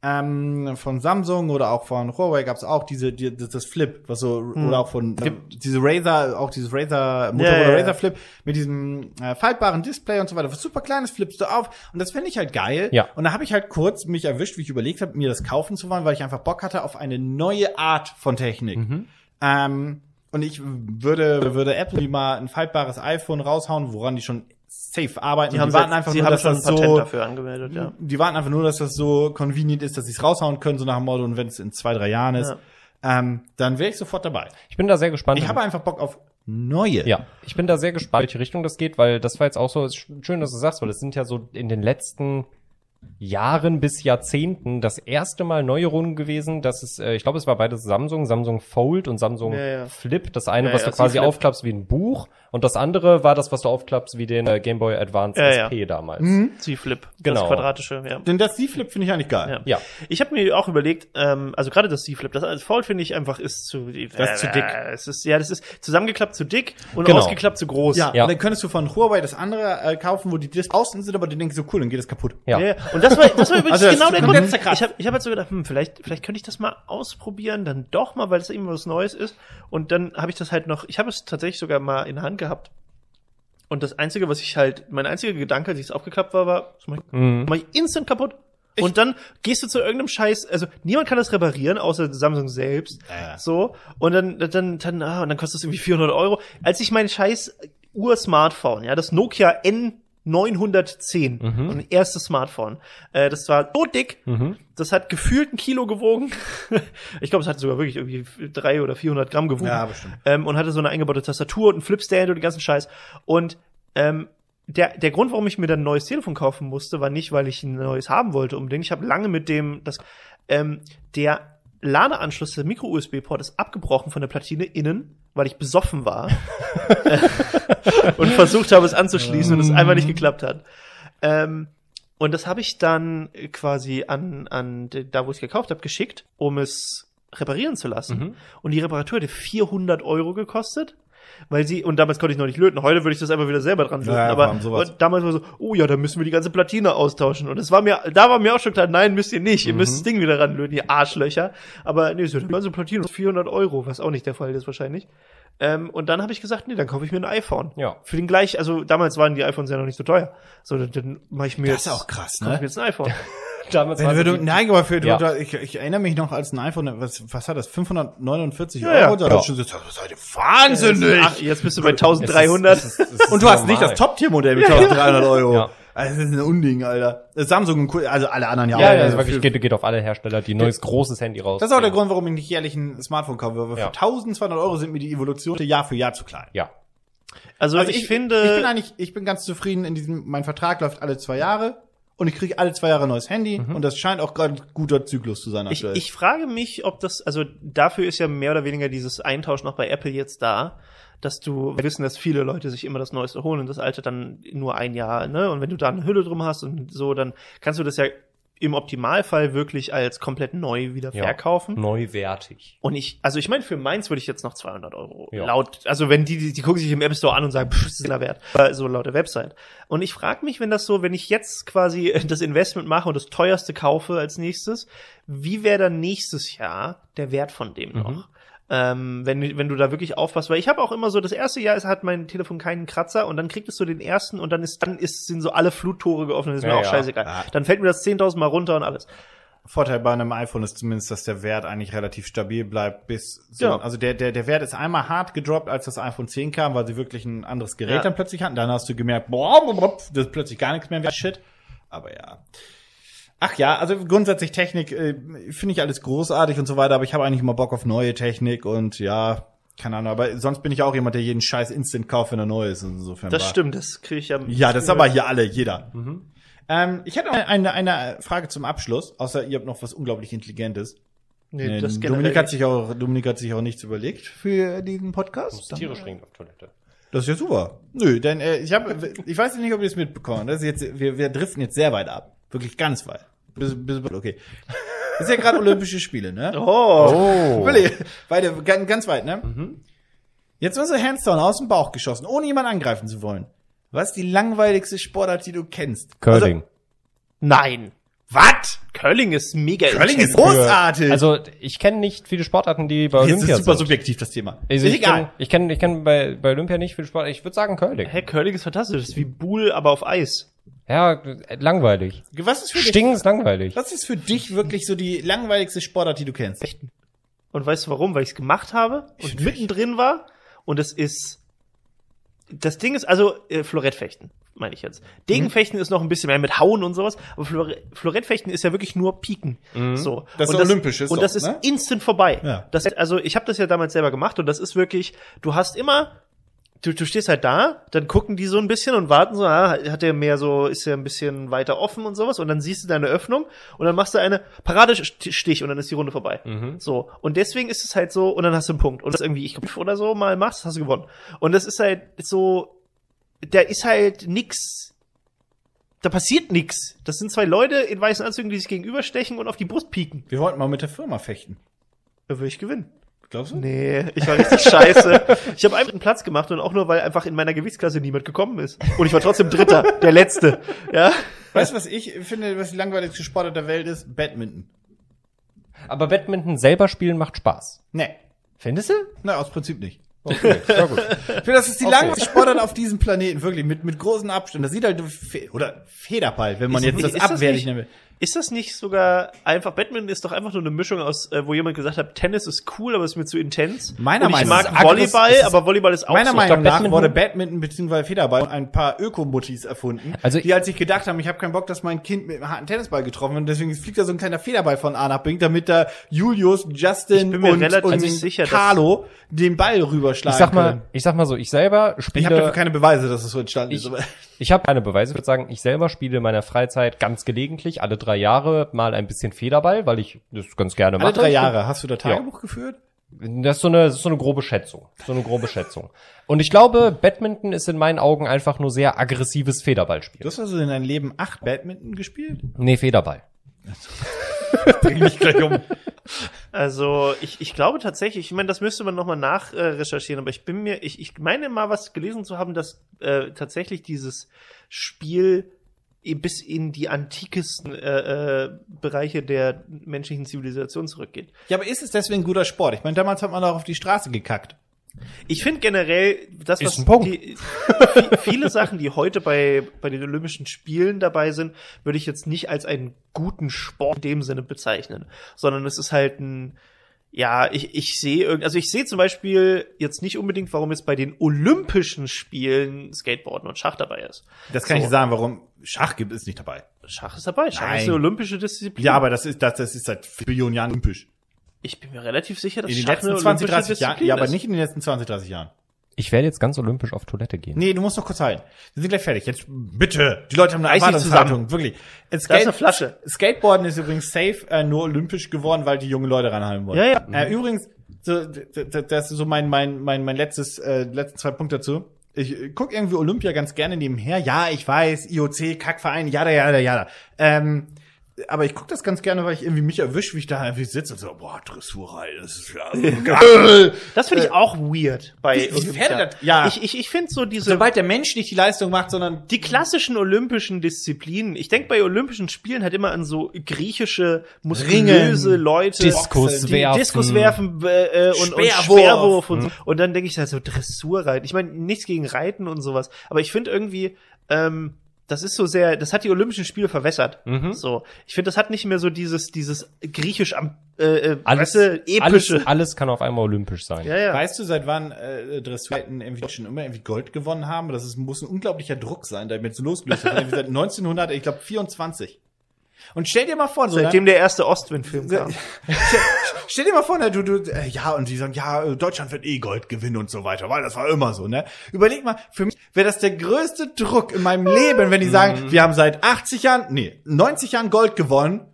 ähm, von Samsung oder auch von Huawei gab es auch diese, die, das, Flip, was so, oder auch von, gibt diese Razer, auch dieses Razer, Motorola ja, ja. Razer Flip mit diesem äh, faltbaren Display und so weiter. Was super kleines flippst du auf und das finde ich halt geil. Ja. Und da habe ich halt kurz mich erwischt, wie ich überlegt habe, mir das kaufen zu wollen, weil ich einfach Bock hatte auf eine neue Art von Technik. Mhm. Ähm, und ich würde, würde Apple mal ein faltbares iPhone raushauen, woran die schon safe arbeiten. Die haben, die warten einfach sie nur, haben dass schon ein das Patent so, dafür angemeldet, ja. die warten einfach nur, dass das so convenient ist, dass sie es raushauen können, so nach dem Motto, und wenn es in zwei, drei Jahren ist, ähm, dann wäre ich sofort dabei. Ich bin da sehr gespannt. Ich habe einfach Bock auf neue. Ja, ich bin da sehr gespannt, welche Richtung das geht, weil das war jetzt auch so, ist schön, dass du sagst, weil es sind ja so in den letzten Jahren bis Jahrzehnten das erste Mal Neuerungen gewesen, dass es, äh, ich glaube, es war beides Samsung, Samsung Fold und Samsung Ja, ja. Flip. Das eine, Ja, was ja, du quasi Flip. aufklappst wie ein Buch und das andere war das, was du aufklappst wie den äh, Game Boy Advance Ja, ja. SP damals. Z-Flip, Genau. das quadratische, ja. Denn das Z-Flip finde ich eigentlich geil. Ja. Ja. Ich habe mir auch überlegt, ähm, also gerade das Z-Flip, das als Fold finde ich einfach ist zu, Das ist zu dick. Äh, es ist ja, das ist zusammengeklappt zu dick und Genau. ausgeklappt zu groß. Ja, Ja. und dann könntest du von Huawei das andere äh, kaufen, wo die Discs außen sind, aber du denkst so cool, dann geht das kaputt. Ja. Ja. Und das war, das war übrigens Also das genau ist der Grund. Ich habe ich hab halt so gedacht, hm, vielleicht, vielleicht könnte ich das mal ausprobieren, dann doch mal, weil es eben was Neues ist. Und dann habe ich das halt noch, ich habe es tatsächlich sogar mal in der Hand gehabt. Und das Einzige, was ich halt, mein einziger Gedanke, als ich es aufgeklappt war, war, das mach ich, Mhm. mach ich instant kaputt. Und dann gehst du zu irgendeinem Scheiß, also niemand kann das reparieren, außer Samsung selbst. Ja. So. Und dann, dann, dann, ah, und dann kostet es irgendwie 400 Euro. Als ich mein scheiß Ur-Smartphone, ja, das Nokia N910, Mhm. ein erstes Smartphone, äh, das war so dick, Mhm. das hat gefühlt ein Kilo gewogen. [laughs] ich glaube, es hat sogar wirklich irgendwie drei oder 400 Gramm gewogen. Ja, bestimmt. Ähm, und hatte so eine eingebaute Tastatur und einen Flipstand und den ganzen Scheiß. Und ähm, der, der Grund, warum ich mir dann ein neues Telefon kaufen musste, war nicht, weil ich ein neues haben wollte unbedingt. Ich habe lange mit dem, das, ähm, der Ladeanschluss, der Micro-USB-Port ist abgebrochen von der Platine innen, weil ich besoffen war [laughs] und versucht habe, es anzuschließen und es einfach nicht geklappt hat. Ähm, und das habe ich dann quasi an, an da, wo ich es gekauft habe, geschickt, um es reparieren zu lassen. Mhm. Und die Reparatur hätte 400 Euro gekostet. Weil sie, und damals konnte ich noch nicht löten. Heute würde ich das einfach wieder selber dran löten. Ja, aber damals war so, oh ja, da müssen wir die ganze Platine austauschen. Und das war mir, da war mir auch schon klar, nein, müsst ihr nicht. Ihr müsst Mhm. das Ding wieder ranlöten, ihr Arschlöcher. Aber nee, so, die ganze Platine ist 400 Euro, was auch nicht der Fall ist wahrscheinlich. Ähm, und dann habe ich gesagt, nee, dann kaufe ich mir ein iPhone. Ja. Für den gleich, also damals waren die iPhones ja noch nicht so teuer. So, dann, dann mache ich mir Das jetzt, ist auch krass, kaufe ich mir ne? jetzt ein iPhone. [laughs] [laughs] Damals Wenn war du, nein, aber für, Ja. du, ich, ich erinnere mich noch als ein iPhone, was, was hat das, 549 Ja, ja. Euro? Da Ja. ja. schon das seid ihr wahnsinnig. Ach, jetzt bist du bei 1300. Es ist- es ist- es ist Und du hast nicht normal. das Top-Tier-Modell mit 1300 Euro. Ja. Also, das ist ein Unding, Alter. Samsung, und also alle anderen ja, Ja, auch. ja, Also also wirklich geht, geht auf alle Hersteller, die ein neues großes Handy raus. das ist auch der Grund, warum ich nicht jährlich ein Smartphone kaufe. Weil Ja. für 1200 Euro sind mir die Evolution Jahr für Jahr zu klein. Ja. Also, Also ich, ich, finde, ich bin eigentlich, ich bin ganz zufrieden in diesem, mein Vertrag läuft alle zwei Jahre und ich kriege alle zwei Jahre ein neues Handy und das scheint auch gerade ein guter Zyklus zu sein ich, ich frage mich, ob das, also dafür ist ja mehr oder weniger dieses Eintausch noch bei Apple jetzt da, dass du, wir wissen, dass viele Leute sich immer das Neueste holen und das Alte dann nur ein Jahr, ne? Und wenn du da eine Hülle drum hast und so, dann kannst du das ja im Optimalfall wirklich als komplett neu wieder Ja. verkaufen. Neuwertig. Und ich, also ich meine, für meins würde ich jetzt noch 200 Euro Ja. laut, also wenn die, die, die gucken sich im App Store an und sagen, [laughs] pff, das ist ja [laughs] wert, Äh, so laut der Website. Und ich frage mich, wenn das so, wenn ich jetzt quasi das Investment mache und das teuerste kaufe als nächstes, wie wäre dann nächstes Jahr der Wert von dem noch? Ähm, wenn, wenn du da wirklich aufpasst, weil ich habe auch immer so, das erste Jahr ist, hat mein Telefon keinen Kratzer und dann kriegt es so den ersten und dann ist, dann ist, sind so alle Fluttore geöffnet, das ist Ja, mir auch ja. scheißegal. Ja. Dann fällt mir das 10.000 Mal runter und alles. Vorteil bei einem iPhone ist zumindest, dass der Wert eigentlich relativ stabil bleibt bis so, Ja. also der, der, der Wert ist einmal hart gedroppt, als das iPhone 10 kam, weil sie wirklich ein anderes Gerät Ja. dann plötzlich hatten. Dann hast du gemerkt, boah, boah, boah, das ist plötzlich gar nichts mehr wert. Shit. Aber ja. Ach ja, also grundsätzlich Technik äh, finde ich alles großartig und so weiter, aber ich habe eigentlich immer Bock auf neue Technik und ja, keine Ahnung, aber sonst bin ich auch jemand, der jeden Scheiß instant kauft, wenn er neu ist. Insofern Das war- stimmt, das kriege ich ja. Ja, das ist aber hier alle, jeder. Ähm, ich hätte noch eine, eine Frage zum Abschluss, außer ihr habt noch was unglaublich Intelligentes. Nee, Nee, das generell Dominik hat nicht. sich auch, Dominik hat sich auch nichts überlegt für diesen Podcast. Tiere dringend auf Toilette. Das ist ja super. Nö, denn äh, ich habe, ich weiß nicht, ob ihr es mitbekommen. Das ist jetzt, wir, wir driften jetzt sehr weit ab, wirklich ganz weit. Bis, bis, okay. Das [laughs] ist ja gerade Olympische Spiele, ne? Oh. Oh. Willi, Beide ganz, ganz weit, ne? Jetzt unsere Handstone aus dem Bauch geschossen, ohne jemanden angreifen zu wollen. Was ist die langweiligste Sportart, die du kennst? Curling. Nein. Was? Curling ist mega Curling ist großartig. Also, ich kenne nicht viele Sportarten, die bei Jetzt Olympia ist super sind. subjektiv das Thema. Also ist ich egal. kenn- Ich kenne ich kenn bei, bei Olympia nicht viele Sportarten. Ich würde sagen Curling. Hä, Curling ist fantastisch. Das ist wie Bull, aber auf Eis. Ja, langweilig. Was ist für dich, Stinken ist langweilig. was ist für dich wirklich so die langweiligste Sportart, die du kennst? Und weißt du warum? Weil ich es gemacht habe und mittendrin war. Und es ist. Das Ding ist, also, äh, Florettfechten, meine ich jetzt. Degenfechten ist noch ein bisschen mehr mit Hauen und sowas, aber Flore Florettfechten ist ja wirklich nur Piken. So. Das ist und olympisch, ist Und doch, das ist ne? instant vorbei. Ja. Das, also, ich habe das ja damals selber gemacht und das ist wirklich, du hast immer du, du stehst halt da, dann gucken die so ein bisschen und warten so, ah, hat der mehr so, ist er ein bisschen weiter offen und sowas und dann siehst du deine Öffnung und dann machst du eine Paradestich und dann ist die Runde vorbei. So. Und deswegen ist es halt so, und dann hast du einen Punkt. Und das irgendwie, ich glaub, oder so mal machst, hast du gewonnen. Und das ist halt so, da ist halt nix, da passiert nix. Das sind zwei Leute in weißen Anzügen, die sich gegenüberstechen und auf die Brust pieken. Wir wollten mal mit der Firma fechten. Da würde ich gewinnen. Glaubst du? Nee, ich war richtig [laughs] scheiße. Ich habe einfach einen Platz gemacht und auch nur, weil einfach in meiner Gewichtsklasse niemand gekommen ist. Und ich war trotzdem Dritter, der Letzte. Ja. Weißt du, was ich finde, was die langweiligste Sportart der Welt ist? Badminton. Aber Badminton selber spielen macht Spaß. Nee. Findest du? Na, aus Prinzip nicht. Okay, ja gut. Ich finde, das ist die Okay. langweiligste Sportart auf diesem Planeten, wirklich, mit, mit großen Abständen. Das sieht halt, oder Federball, wenn man Ist- jetzt das ist das abwertig nicht- nennen will. Ist das nicht sogar einfach, Badminton ist doch einfach nur eine Mischung aus, äh, wo jemand gesagt hat, Tennis ist cool, aber ist mir zu intens. Meiner und ich Meinung mag nach- Volleyball, Es ist- aber Volleyball ist auch Meiner so. Meinung glaub, nach Badminton- wurde Badminton bzw. Federball von ein paar Ökomuttis erfunden, Also- die als sich gedacht haben, ich habe keinen Bock, dass mein Kind mit einem harten Tennisball getroffen wird, und deswegen fliegt da so ein kleiner Federball von A nach B, damit da Julius, Justin und, und sicher, Carlo den Ball rüber überschlagen Ich sag mal, können. ich sag mal so, ich selber Ich habe dafür spiele, keine Beweise, dass es so entstanden Ich- ist. Ich habe keine Beweise, ich würde sagen, ich selber spiele in meiner Freizeit ganz gelegentlich, alle drei Jahre mal ein bisschen Federball, weil ich das ganz gerne mache. alle drei Jahre hast du da Tagebuch geführt? Das ist so eine, das ist so eine grobe Schätzung. So eine grobe Schätzung. Und ich glaube, Badminton ist in meinen Augen einfach nur sehr aggressives Federballspiel. Du hast also in deinem Leben acht Badminton gespielt? Nee, Federball. [laughs] Bring mich gleich um. Also ich, ich glaube tatsächlich, ich meine, das müsste man nochmal nachrecherchieren, äh, aber ich bin mir, ich, ich meine mal was gelesen zu haben, dass äh, tatsächlich dieses Spiel bis in die antikesten äh, äh, Bereiche der menschlichen Zivilisation zurückgeht. Ja, aber ist es deswegen guter Sport? Ich meine, damals hat man doch auf die Straße gekackt. Ich finde generell, das, Ist was die, vi- viele Sachen, die heute bei, bei den Olympischen Spielen dabei sind, würde ich jetzt nicht als einen guten Sport in dem Sinne bezeichnen, sondern es ist halt ein, ja, ich, ich sehe irgend, also ich sehe zum Beispiel jetzt nicht unbedingt, warum jetzt bei den Olympischen Spielen Skateboarden und Schach dabei ist. Das kann So. ich nicht sagen, warum Schach gibt es nicht dabei. Schach ist dabei, Schach Nein. ist eine olympische Disziplin. Ja, aber das ist das, das ist seit Billionen Jahren olympisch. Ich bin mir relativ sicher, dass In den Schach letzten eine 20, olympische 30 Jahren. Ja, aber nicht in den letzten 20, 30 Jahren. Ich werde jetzt ganz olympisch auf Toilette gehen. Nee, du musst noch kurz halten. Wir sind gleich fertig. Jetzt bitte. Die Leute haben eine Erwartungshaltung. Wirklich. Es Da ist eine Flasche. Skateboarden ist übrigens safe äh, nur olympisch geworden, weil die junge Leute ranhalten wollen. Ja, ja. Äh, übrigens, so, das ist so mein, mein, mein, mein letztes, äh, letzten zwei Punkte dazu. Ich äh, guck irgendwie Olympia ganz gerne nebenher. Ja, ich weiß, IOC, Kackverein, jada, jada, jada. Ähm, aber ich guck das ganz gerne, weil ich irgendwie mich erwische, wie ich da irgendwie sitze und so, boah, Dressurei, das ist ja geil. Das finde ich auch weird bei Äh, das? Ja. Ich, ich, ich finde so diese Sobald der Mensch nicht die Leistung macht, sondern die klassischen olympischen Disziplinen. Ich denke bei Olympischen Spielen halt immer an so griechische, muskulöse Ringen, Leute, Diskus werfen. Diskus werfen äh, äh, und, und Speerwurf. Speerwurf und so. Und dann denke ich halt so Dressurreiten. Ich meine nichts gegen Reiten und sowas, aber ich finde irgendwie ähm, das ist so sehr, das hat die Olympischen Spiele verwässert. Mhm. So, ich finde, das hat nicht mehr so dieses, dieses griechisch am, äh, äh, Alles, weißt du, epische. alles, alles kann auf einmal olympisch sein. ja, ja. Weißt du, seit wann äh, Dressurreiten irgendwie schon immer irgendwie Gold gewonnen haben? Das ist, muss ein unglaublicher Druck sein, der mit so losgelöst wird. [laughs] Seit 1900, ich glaube 24. Und stell dir mal vor, so Seitdem der erste Ostwind-Film kam. [laughs] stell dir mal vor, ne, du, du, äh, ja, und die sagen, ja, äh, Deutschland wird eh Gold gewinnen und so weiter, weil das war immer so, ne? Überleg mal, für mich wäre das der größte Druck in meinem Leben, wenn die sagen, wir haben seit 80 Jahren, nee, 90 Jahren Gold gewonnen.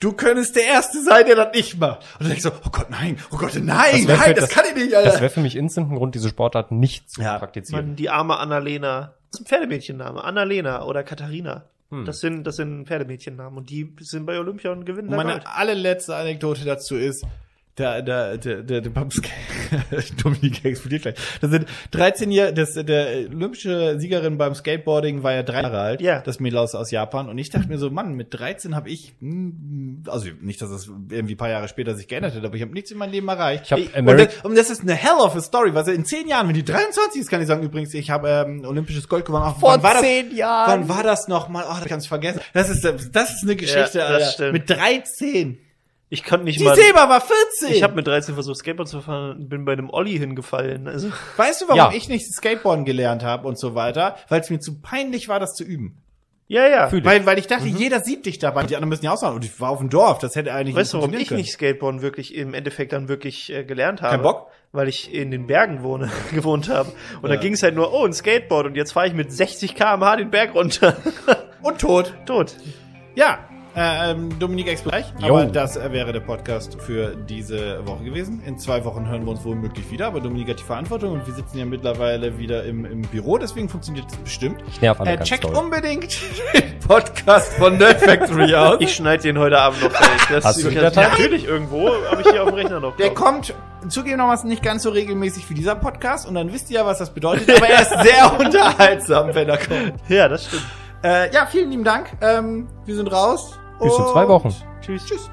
Du könntest der Erste sein, der das nicht macht. Und dann denkst du, oh Gott, nein, oh Gott, nein, nein, für- das, kann ich nicht, Alter. Das wäre für mich instant ein Grund, diese Sportart nicht zu Ja. praktizieren. Man, die arme Annalena. Das ist ein Pferdemädchenname. Annalena oder Katharina. Das sind, das sind Pferdemädchennamen. Und die sind bei Olympia und gewinnen Und meine allerletzte Anekdote dazu ist, der, der, der, der, der beim Sk- Dominik explodiert gleich. Das sind 13 Jahre, das, der olympische Siegerin beim Skateboarding war ja drei Jahre alt. Ja. Das Mädel aus, Japan. Und ich dachte mir so, Mann, mit 13 habe ich, hm, also nicht, dass das irgendwie ein paar Jahre später sich geändert hat, aber ich habe nichts in meinem Leben erreicht. Ich hab und, Ameri- das, und das ist eine hell of a story, was in 10 Jahren, wenn die 23 ist, kann ich sagen, übrigens, ich habe ähm, olympisches Gold gewonnen. Ach, wann war das? Jahren. Wann war das noch mal? Oh, das kann's vergessen. Das ist, das ist eine Geschichte, Ja, das Alter. stimmt. Mit 13. Ich konnte nicht Die mal. Silber war 14. Ich habe mit 13 versucht, Skateboard zu fahren und bin bei einem Olli hingefallen. Also, weißt du, warum Ja. ich nicht Skateboarden gelernt habe und so weiter? Weil es mir zu peinlich war, das zu üben. ja, ja. Fühl ich. Weil, weil ich dachte, jeder sieht dich dabei. Die anderen müssen ja ausmachen. Und ich war auf dem Dorf. Das hätte eigentlich Weißt du, warum ich können. nicht Skateboarden wirklich im Endeffekt dann wirklich äh, gelernt habe? Kein Bock? Weil ich in den Bergen wohne, [laughs] gewohnt habe. Und Ja. da ging es halt nur, oh, ein Skateboard. Und jetzt fahre ich mit 60 km/h den Berg runter. Und tot. Tot. Ja. Äh, ähm, Dominik gleich. Jo. Aber das äh, wäre der Podcast für diese Woche gewesen. In zwei Wochen hören wir uns womöglich wieder. Aber Dominik hat die Verantwortung und wir sitzen ja mittlerweile wieder im, im Büro. Deswegen funktioniert es bestimmt. Ich nerv alle Äh, ganz checkt doll. unbedingt [laughs] den Podcast von Nerd Factory [laughs] aus. Ich schneide den heute Abend noch fertig. Das Hast du Datei? Natürlich irgendwo, habe ich hier auf dem Rechner noch. Der kommt zugegebenermaßen nicht ganz so regelmäßig wie dieser Podcast und dann wisst ihr ja, was das bedeutet, [laughs] aber er ist sehr unterhaltsam, wenn er kommt. Ja, das stimmt. Äh, ja, vielen lieben Dank. Ähm, wir sind raus. Bis in zwei Wochen. Tschüss. Tschüss.